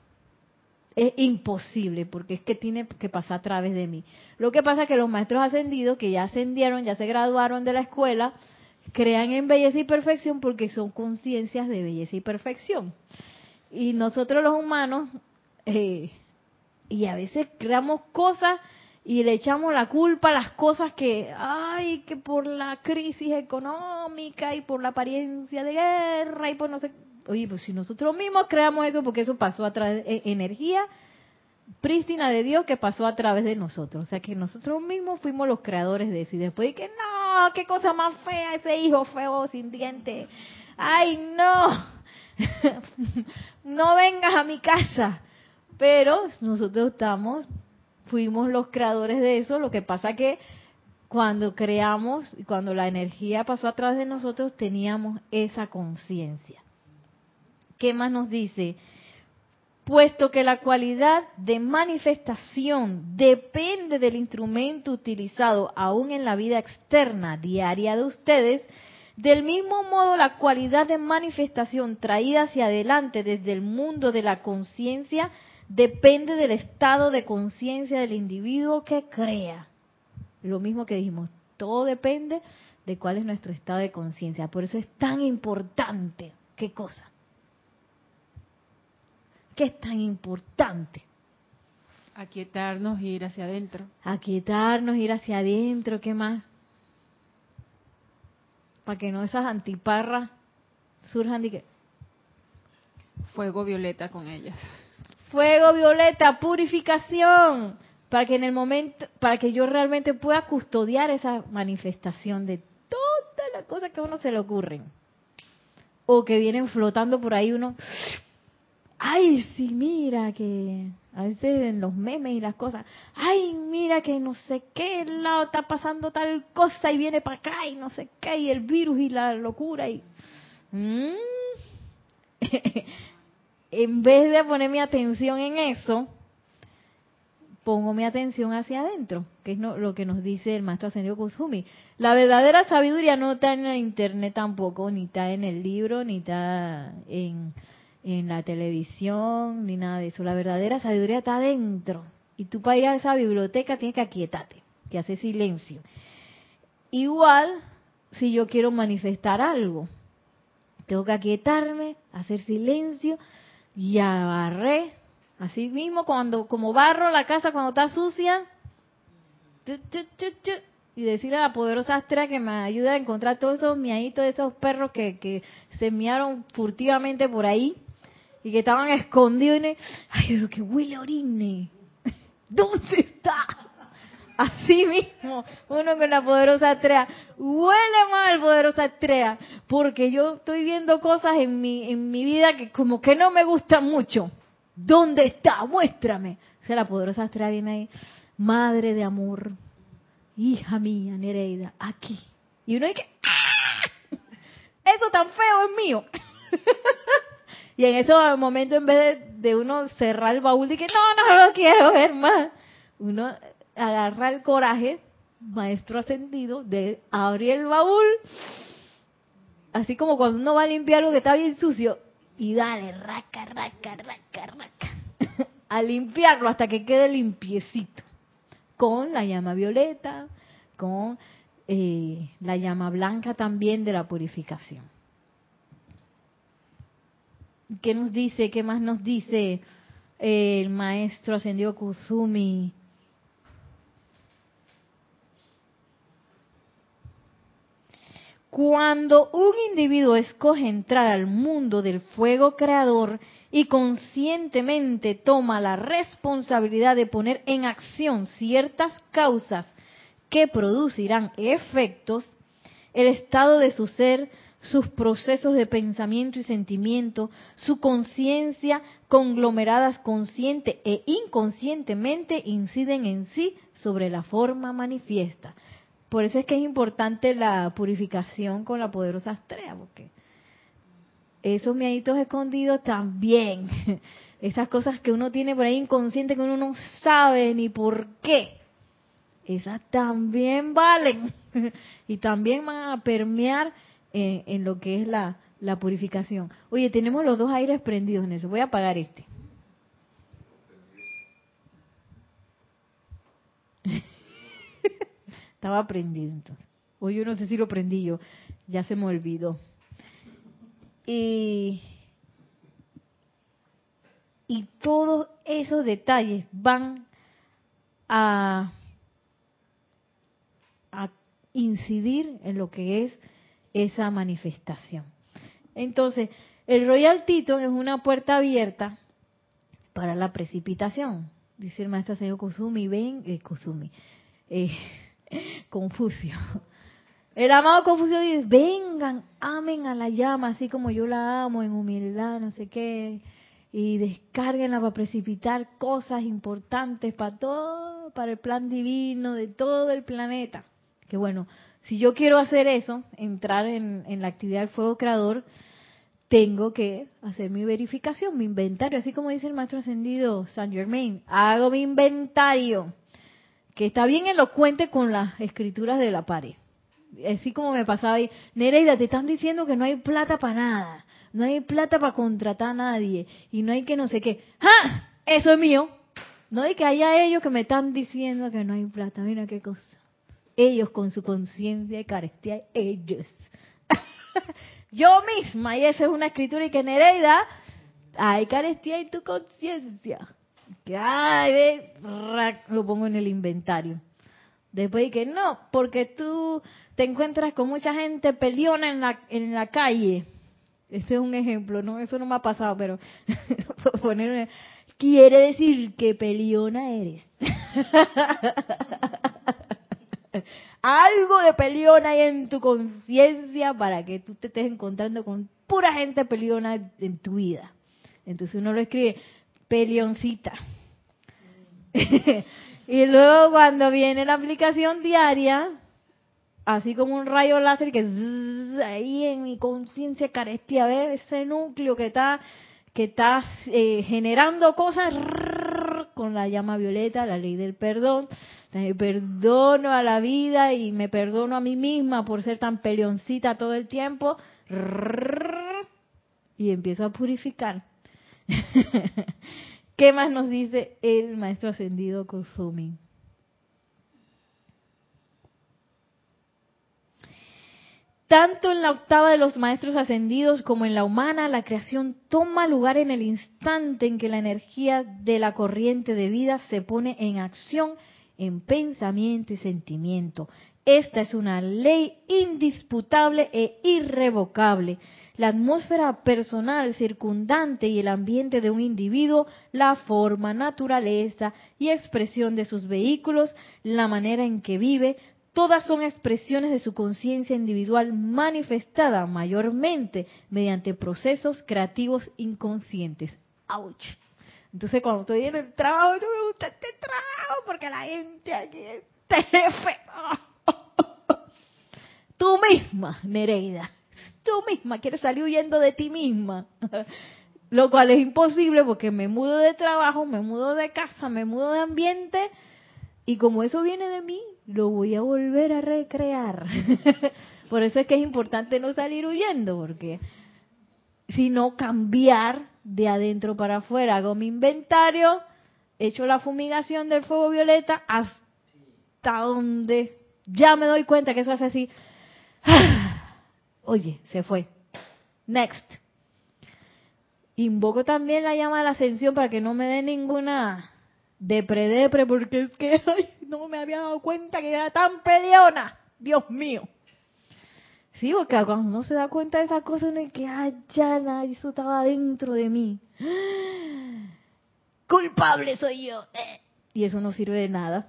Es imposible, porque es que tiene que pasar a través de mí. Lo que pasa es que los maestros ascendidos, que ya ascendieron, ya se graduaron de la escuela, crean en belleza y perfección porque son conciencias de belleza y perfección. Y nosotros los humanos, eh, y a veces creamos cosas y le echamos la culpa a las cosas que, ay, que por la crisis económica y por la apariencia de guerra y por no sé. Oye, pues si nosotros mismos creamos eso, porque eso pasó a través de energía prístina de Dios que pasó a través de nosotros. O sea que nosotros mismos fuimos los creadores de eso. Y después de que, no, qué cosa más fea ese hijo feo sin dientes. Ay, no, no vengas a mi casa. Pero nosotros estamos fuimos los creadores de eso. Lo que pasa que cuando creamos y cuando la energía pasó a través de nosotros, teníamos esa conciencia. ¿Qué más nos dice? Puesto que la cualidad de manifestación depende del instrumento utilizado aún en la vida externa diaria de ustedes, del mismo modo la cualidad de manifestación traída hacia adelante desde el mundo de la conciencia depende del estado de conciencia del individuo que crea. Lo mismo que dijimos, todo depende de cuál es nuestro estado de conciencia. Por eso es tan importante. ¿Qué cosa? ¿Qué es tan importante? Aquietarnos, ir hacia adentro. Aquietarnos, ir hacia adentro, ¿qué más? Para que no esas antiparras surjan de que... Fuego violeta con ellas. Fuego violeta, purificación, para que en el momento, para que yo realmente pueda custodiar esa manifestación de todas las cosas que a uno se le ocurren. O que vienen flotando por ahí uno, ay, sí, mira que a veces en los memes y las cosas, ay, mira que no sé qué lado está pasando tal cosa y viene para acá y no sé qué, y el virus y la locura y... Mm. en vez de poner mi atención en eso, pongo mi atención hacia adentro, que es lo que nos dice el maestro ascendido Kusumi. La verdadera sabiduría no está en el internet tampoco, ni está en el libro, ni está en, en la televisión, ni nada de eso. La verdadera sabiduría está adentro. Y tú para ir a esa biblioteca tienes que aquietarte, que hacer silencio. Igual, si yo quiero manifestar algo, tengo que aquietarme, hacer silencio, y agarré, así mismo, cuando como barro la casa cuando está sucia, y decirle a la poderosa Astra que me ayude a encontrar todos esos miaditos de esos perros que, que se miaron furtivamente por ahí y que estaban escondidos. Y, Ay, pero que huele orine. ¿Dónde está? Así mismo, uno con la poderosa estrella, huele mal poderosa estrella, porque yo estoy viendo cosas en mi, en mi vida que como que no me gustan mucho. ¿Dónde está? Muéstrame. O sea, la poderosa estrella viene ahí, madre de amor, hija mía, Nereida, aquí. Y uno dice, ¡Ah! eso tan feo es mío. y en ese momento, en vez de, de uno cerrar el baúl, que no, no lo quiero ver más, uno agarra el coraje, maestro ascendido, de abrir el baúl, así como cuando uno va a limpiar algo que está bien sucio, y dale, raca, raca, raca, raca, a limpiarlo hasta que quede limpiecito, con la llama violeta, con eh, la llama blanca también de la purificación. ¿Qué nos dice? ¿Qué más nos dice el maestro ascendido Kusumi Cuando un individuo escoge entrar al mundo del fuego creador y conscientemente toma la responsabilidad de poner en acción ciertas causas que producirán efectos, el estado de su ser, sus procesos de pensamiento y sentimiento, su conciencia conglomeradas consciente e inconscientemente inciden en sí sobre la forma manifiesta. Por eso es que es importante la purificación con la poderosa estrella, porque esos mieditos escondidos también, esas cosas que uno tiene por ahí inconsciente que uno no sabe ni por qué, esas también valen y también van a permear en, lo que es la, la purificación. Oye, tenemos los dos aires prendidos en eso. Voy a apagar este. Estaba prendido entonces. O yo no sé si lo prendí yo. Ya se me olvidó. Y, y todos esos detalles van a, a incidir en lo que es esa manifestación. Entonces, el Royal Tito es una puerta abierta para la precipitación. Dice el maestro señor Kusumi, ven, eh, eh, Confucio. El amado Confucio dice, vengan, amen a la llama, así como yo la amo, en humildad, no sé qué, y descarguenla para precipitar cosas importantes para todo, para el plan divino de todo el planeta. Que bueno, si yo quiero hacer eso, entrar en, en la actividad del fuego creador, tengo que hacer mi verificación, mi inventario, así como dice el maestro ascendido Saint Germain, hago mi inventario, que está bien elocuente con las escrituras de la pared. Así como me pasaba ahí, Nereida, te están diciendo que no hay plata para nada, no hay plata para contratar a nadie, y no hay que no sé qué. ¡Ja! Eso es mío. No hay que haya ellos que me están diciendo que no hay plata, mira qué cosa. Ellos con su conciencia y carestía, ellos. yo misma, y esa es una escritura y que Nereida, hay carestía en tu conciencia. Que ay, lo pongo en el inventario. Después de que no, porque tú te encuentras con mucha gente peleona en la, en la calle. Este es un ejemplo, ¿no? Eso no me ha pasado, pero ponerme, quiere decir que peleona eres. algo de peleón hay en tu conciencia para que tú te estés encontrando con pura gente peleona en tu vida. Entonces uno lo escribe, peleoncita. y luego cuando viene la aplicación diaria, así como un rayo láser que ahí en mi conciencia carestia, ver ese núcleo que está que está eh, generando cosas con la llama violeta, la ley del perdón. Me perdono a la vida y me perdono a mí misma por ser tan peleoncita todo el tiempo. Y empiezo a purificar. ¿Qué más nos dice el maestro ascendido Kusumi? Tanto en la octava de los maestros ascendidos como en la humana, la creación toma lugar en el instante en que la energía de la corriente de vida se pone en acción en pensamiento y sentimiento. Esta es una ley indisputable e irrevocable. La atmósfera personal circundante y el ambiente de un individuo, la forma, naturaleza y expresión de sus vehículos, la manera en que vive, Todas son expresiones de su conciencia individual manifestada mayormente mediante procesos creativos inconscientes. ¡Auch! Entonces cuando estoy en el trabajo, no me gusta este trabajo porque la gente aquí es jefe. Tú misma, Nereida, tú misma quieres salir huyendo de ti misma. Lo cual es imposible porque me mudo de trabajo, me mudo de casa, me mudo de ambiente y como eso viene de mí, lo voy a volver a recrear. Por eso es que es importante no salir huyendo, porque sino cambiar de adentro para afuera. Hago mi inventario, echo la fumigación del fuego violeta hasta donde ya me doy cuenta que eso hace así. Oye, se fue. Next. Invoco también la llama de la ascensión para que no me dé ninguna depre-depre, porque es que no me había dado cuenta que era tan peleona. Dios mío. Sí, porque cuando uno se da cuenta de esas cosas, uno es que, ay, ya, eso estaba dentro de mí. Culpable soy yo. Eh. Y eso no sirve de nada.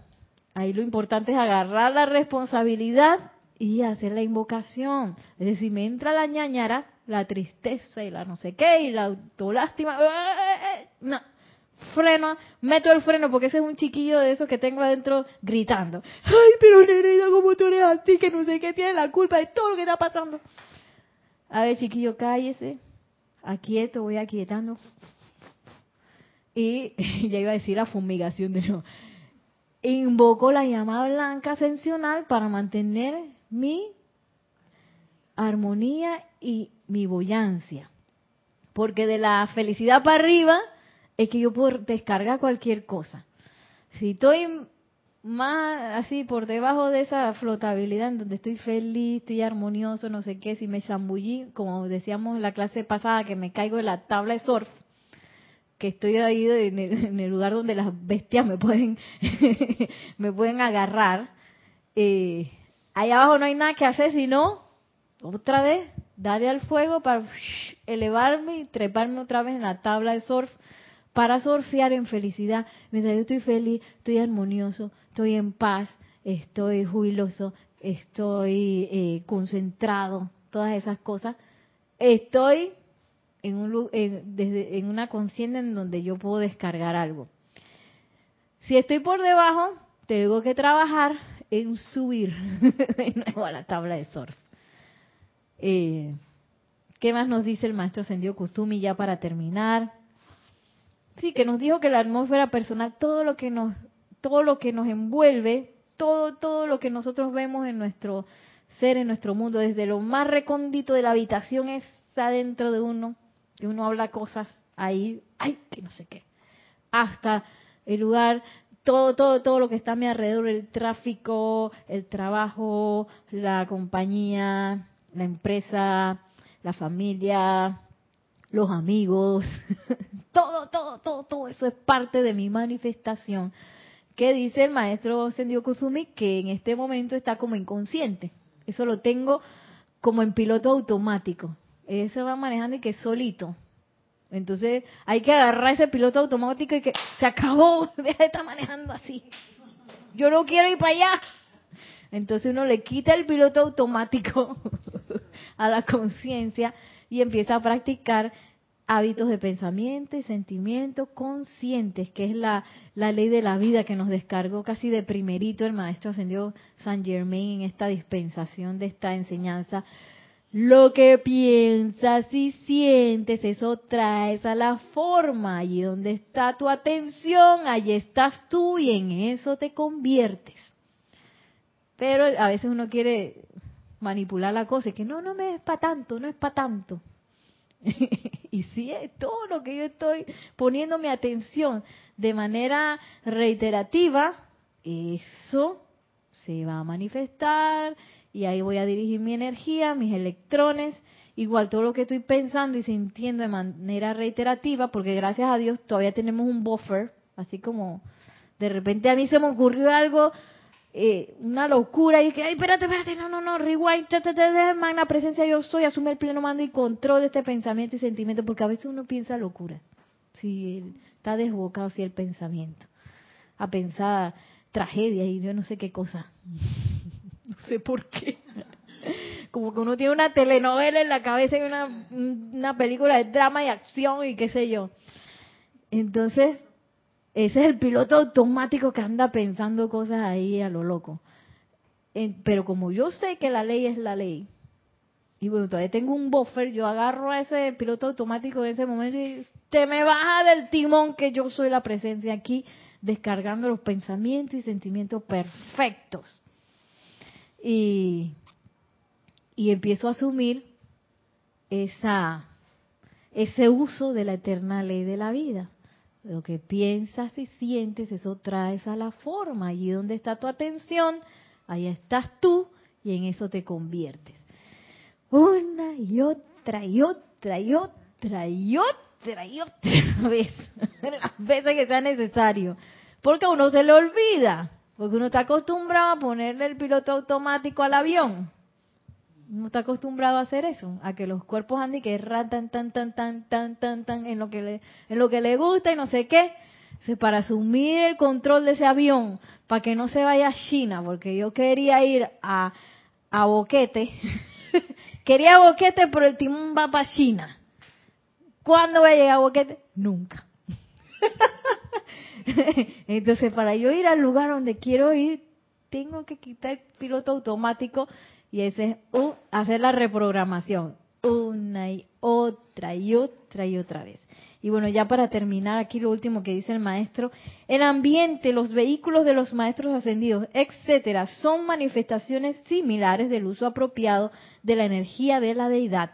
Ahí lo importante es agarrar la responsabilidad y hacer la invocación. Es decir, me entra la ñañara, la tristeza y la no sé qué, y la autolástima. Eh, eh, no freno, meto el freno porque ese es un chiquillo de esos que tengo adentro gritando. Ay, pero Nereida, ¿cómo tú eres así? Que no sé qué tiene la culpa de todo lo que está pasando. A ver, chiquillo, cállese. Aquieto, voy aquietando. Y ya iba a decir la fumigación de nuevo. Invoco la llama blanca ascensional para mantener mi armonía y mi bullancia. Porque de la felicidad para arriba es que yo puedo descargar cualquier cosa. Si estoy más así por debajo de esa flotabilidad en donde estoy feliz, estoy armonioso, no sé qué, si me zambullí, como decíamos en la clase pasada, que me caigo de la tabla de surf, que estoy ahí en el, lugar donde las bestias me pueden, me pueden agarrar, eh, ahí abajo no hay nada que hacer sino otra vez darle al fuego para elevarme y treparme otra vez en la tabla de surf para surfear en felicidad. Mientras yo estoy feliz, estoy armonioso, estoy en paz, estoy jubiloso, estoy eh, concentrado, todas esas cosas. Estoy en, un, desde, en una conciencia en donde yo puedo descargar algo. Si estoy por debajo, tengo que trabajar en subir de nuevo a la tabla de surf. Eh, ¿Qué más nos dice el maestro Sendio Kusumi ya para terminar? Sí, que nos dijo que la atmósfera personal, todo lo que nos, todo lo que nos envuelve, todo, todo lo que nosotros vemos en nuestro ser, en nuestro mundo, desde lo más recóndito de la habitación está dentro de uno, que uno habla cosas ahí, ay, que no sé qué, hasta el lugar, todo, todo, todo lo que está a mi alrededor, el tráfico, el trabajo, la compañía, la empresa, la familia, los amigos, todo, todo, todo, todo eso es parte de mi manifestación. Que dice el maestro Sendio Kusumi que en este momento está como inconsciente. Eso lo tengo como en piloto automático. Eso va manejando y que solito. Entonces hay que agarrar ese piloto automático y que se acabó, deja de estar manejando así. Yo no quiero ir para allá. Entonces uno le quita el piloto automático a la conciencia y empieza a practicar hábitos de pensamiento y sentimiento conscientes, que es la, la ley de la vida que nos descargó casi de primerito el maestro ascendió San Germain en esta dispensación de esta enseñanza. Lo que piensas y sientes, eso traes a la forma. Y donde está tu atención, allí estás tú y en eso te conviertes. Pero a veces uno quiere manipular la cosa y que no, no me es para tanto, no es para tanto. y si es todo lo que yo estoy poniendo mi atención de manera reiterativa, eso se va a manifestar y ahí voy a dirigir mi energía, mis electrones, igual todo lo que estoy pensando y sintiendo de manera reiterativa, porque gracias a Dios todavía tenemos un buffer, así como de repente a mí se me ocurrió algo eh, una locura y que, ay, espérate, espérate, no, no, no, rewind, magna presencia yo soy, asume el pleno mando y control de este pensamiento y sentimiento, porque a veces uno piensa locura, si está desbocado si el pensamiento, a pensar tragedia y yo no sé qué cosa, no sé por qué, como que uno tiene una telenovela en la cabeza y una, una película de drama y acción y qué sé yo, entonces ese es el piloto automático que anda pensando cosas ahí a lo loco. pero como yo sé que la ley es la ley, y bueno, todavía tengo un buffer, yo agarro a ese piloto automático en ese momento y te me baja del timón que yo soy la presencia aquí, descargando los pensamientos y sentimientos perfectos. Y, y empiezo a asumir esa, ese uso de la eterna ley de la vida. Lo que piensas y sientes, eso traes a la forma. Allí donde está tu atención, ahí estás tú y en eso te conviertes. Una y otra y otra y otra y otra y otra vez. Las veces que sea necesario. Porque a uno se le olvida. Porque uno está acostumbrado a ponerle el piloto automático al avión no está acostumbrado a hacer eso, a que los cuerpos anden que ratan tan tan tan tan tan tan en lo que le en lo que le gusta y no sé qué, para asumir el control de ese avión, para que no se vaya a China, porque yo quería ir a a Boquete, quería Boquete, pero el timón va para China. ¿Cuándo voy a llegar a Boquete? Nunca. Entonces, para yo ir al lugar donde quiero ir, tengo que quitar el piloto automático y ese es uh, hacer la reprogramación una y otra y otra y otra vez. Y bueno, ya para terminar aquí lo último que dice el maestro, el ambiente, los vehículos de los maestros ascendidos, etcétera, son manifestaciones similares del uso apropiado de la energía de la deidad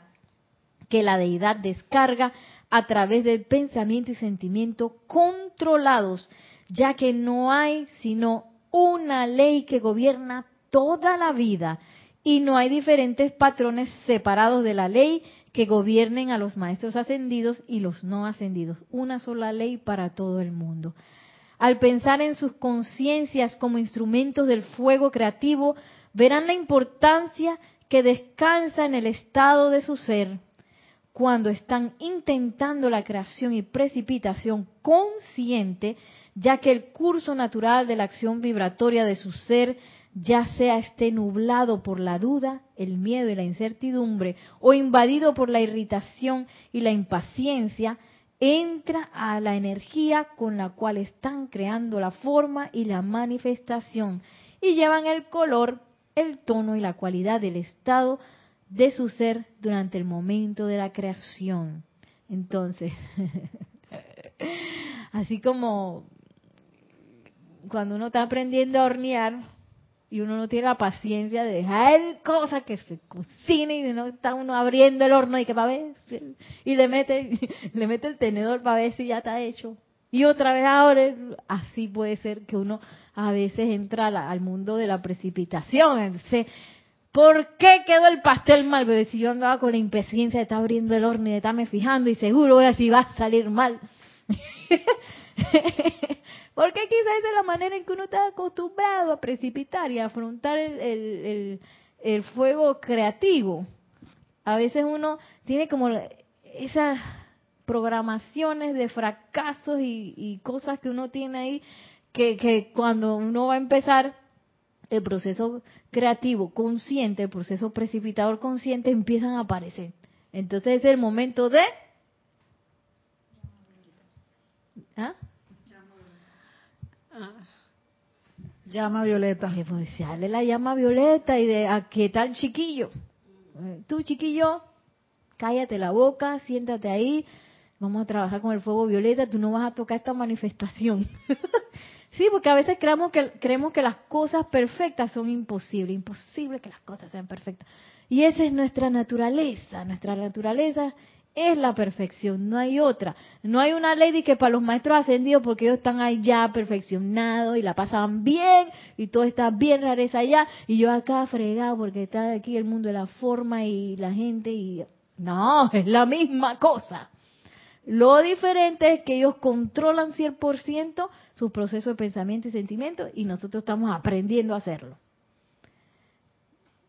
que la deidad descarga a través del pensamiento y sentimiento controlados, ya que no hay sino una ley que gobierna toda la vida y no hay diferentes patrones separados de la ley que gobiernen a los maestros ascendidos y los no ascendidos. Una sola ley para todo el mundo. Al pensar en sus conciencias como instrumentos del fuego creativo, verán la importancia que descansa en el estado de su ser cuando están intentando la creación y precipitación consciente, ya que el curso natural de la acción vibratoria de su ser ya sea esté nublado por la duda, el miedo y la incertidumbre, o invadido por la irritación y la impaciencia, entra a la energía con la cual están creando la forma y la manifestación, y llevan el color, el tono y la cualidad del estado de su ser durante el momento de la creación. Entonces, así como cuando uno está aprendiendo a hornear y uno no tiene la paciencia de dejar cosas que se cocinen y no está uno abriendo el horno y que para ver y le mete le mete el tenedor para ver si ya está hecho y otra vez ahora así puede ser que uno a veces entra al mundo de la precipitación ¿Por qué quedó el pastel mal? Pero si yo andaba con la impaciencia de estar abriendo el horno y de estarme fijando y seguro voy a si va a salir mal. Porque quizás esa es la manera en que uno está acostumbrado a precipitar y a afrontar el, fuego creativo. A veces uno tiene como esas programaciones de fracasos y, cosas que uno tiene ahí que cuando uno va a empezar el proceso creativo consciente, el proceso precipitador consciente empiezan a aparecer. Entonces es el momento de... ¿Ah? Llama violeta. Pues sale la llama violeta y de ¿a qué tal chiquillo? Eh, tú chiquillo, cállate la boca, siéntate ahí, vamos a trabajar con el fuego violeta, tú no vas a tocar esta manifestación. Sí, porque a veces creemos que, creemos que las cosas perfectas son imposibles, imposible que las cosas sean perfectas. Y esa es nuestra naturaleza, nuestra naturaleza es la perfección, no hay otra. No hay una ley de que para los maestros ascendidos, porque ellos están ya perfeccionados y la pasan bien y todo está bien rareza allá, y yo acá fregado porque está aquí el mundo de la forma y la gente y... No, es la misma cosa. Lo diferente es que ellos controlan 100% su proceso de pensamiento y sentimiento y nosotros estamos aprendiendo a hacerlo.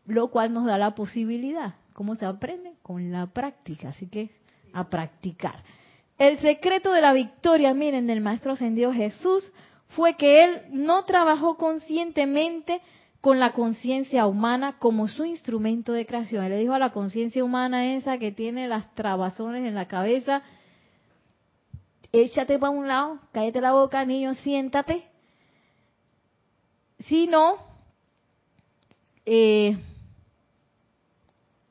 Lo cual nos da la posibilidad. ¿Cómo se aprende? Con la práctica. Así que a practicar. El secreto de la victoria, miren, del Maestro Ascendido Jesús fue que él no trabajó conscientemente con la conciencia humana como su instrumento de creación. Él le dijo a la conciencia humana esa que tiene las trabazones en la cabeza, échate para un lado, cállate la boca, niño, siéntate. Si no, eh,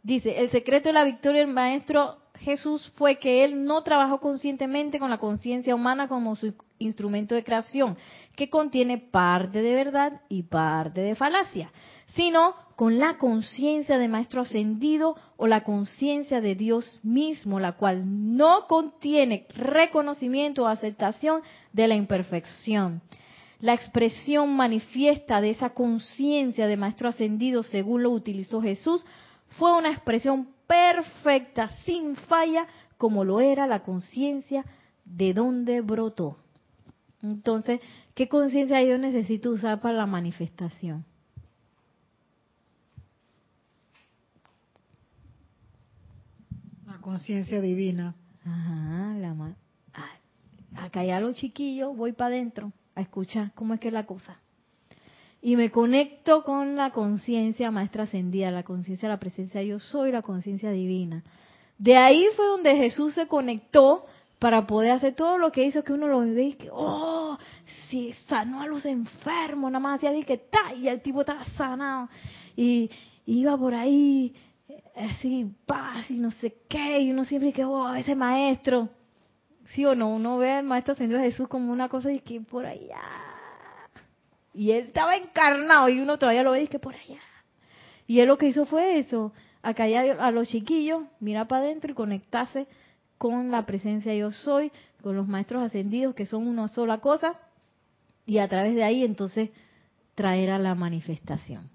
dice, el secreto de la victoria del maestro Jesús fue que él no trabajó conscientemente con la conciencia humana como su instrumento de creación, que contiene parte de verdad y parte de falacia, sino con la conciencia de Maestro Ascendido o la conciencia de Dios mismo, la cual no contiene reconocimiento o aceptación de la imperfección. La expresión manifiesta de esa conciencia de Maestro Ascendido, según lo utilizó Jesús, fue una expresión perfecta, sin falla, como lo era la conciencia de donde brotó. Entonces, ¿qué conciencia yo necesito usar para la manifestación? Conciencia divina. Ajá, la acá ya los chiquillos, voy para adentro a escuchar cómo es que es la cosa. Y me conecto con la conciencia maestra ascendida, la conciencia de la presencia yo soy, la conciencia divina. De ahí fue donde Jesús se conectó para poder hacer todo lo que hizo que uno lo ve y que, oh, si sanó a los enfermos, nada más hacía que, ta, y el tipo estaba sanado. Y iba por ahí así, paz y no sé qué, y uno siempre que, oh, ese maestro. ¿Sí o no? Uno ve al Maestro Ascendido Jesús como una cosa y que por allá. Y él estaba encarnado y uno todavía lo ve y que por allá. Y él lo que hizo fue eso, acallar a los chiquillos, mirar para adentro y conectarse con la presencia yo soy, con los maestros ascendidos que son una sola cosa, y a través de ahí entonces traer a la manifestación.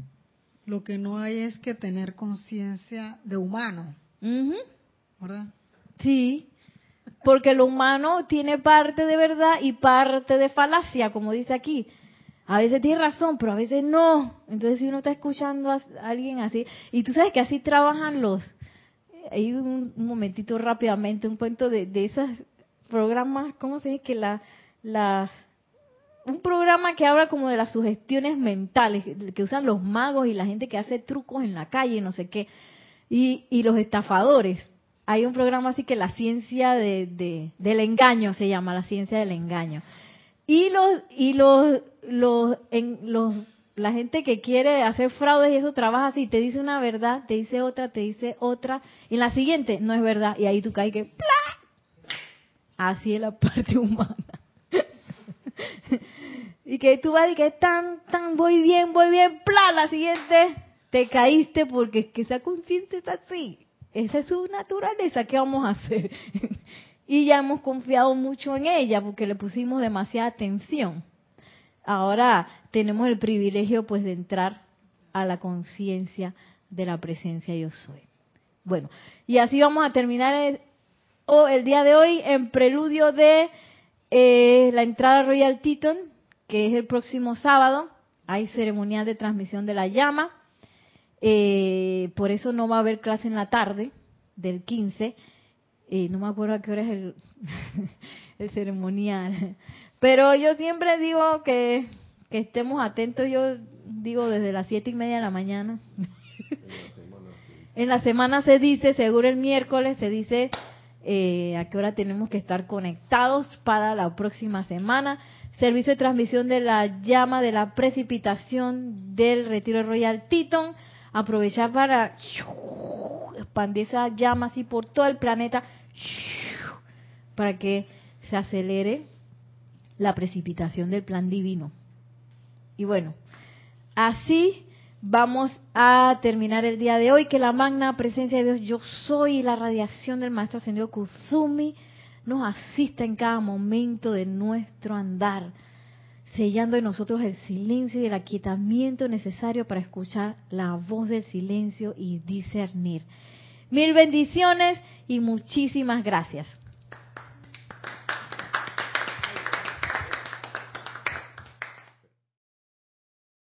Lo que no hay es que tener conciencia de humano. ¿Verdad? Sí, porque lo humano tiene parte de verdad y parte de falacia, como dice aquí. A veces tiene razón, pero a veces no. Entonces, si uno está escuchando a alguien así, y tú sabes que así trabajan los. Hay un, momentito rápidamente, un cuento de, de esos programas, ¿cómo se dice? Que la, las un programa que habla como de las sugestiones mentales que usan los magos y la gente que hace trucos en la calle, no sé qué, y, y los estafadores. Hay un programa así que la ciencia de, del engaño se llama, la ciencia del engaño. Y los y los los en los la gente que quiere hacer fraudes y eso trabaja así, te dice una verdad, te dice otra, te dice otra, y en la siguiente no es verdad, y ahí tú caes que. Así es la parte humana. y que tú vas y que tan, tan, voy bien, voy bien, ¡plá! La siguiente te caíste porque es que esa conciencia es así. Esa es su naturaleza, ¿qué vamos a hacer? y ya hemos confiado mucho en ella porque le pusimos demasiada atención. Ahora tenemos el privilegio pues de entrar a la conciencia de la presencia yo soy. Bueno, y así vamos a terminar el, el día de hoy en preludio de eh, la entrada Royal Teton, que es el próximo sábado. Hay ceremonial de transmisión de la llama. Eh, por eso no va a haber clase en la tarde del 15. Eh, no me acuerdo a qué hora es el, el ceremonial. Pero yo siempre digo que, que estemos atentos. Yo digo desde las siete y media de la mañana. en la semana se dice, seguro el miércoles se dice eh, a qué hora tenemos que estar conectados para la próxima semana. Servicio de transmisión de la llama de la precipitación del retiro Royal Titon. Aprovechar para expandir esa llama así por todo el planeta para que se acelere la precipitación del plan divino. Y bueno, así vamos a terminar el día de hoy, que la magna presencia de Dios, yo soy la radiación del Maestro Ascendido Kuzumi, nos asista en cada momento de nuestro andar, sellando en nosotros el silencio y el aquietamiento necesario para escuchar la voz del silencio y discernir. Mil bendiciones y muchísimas gracias.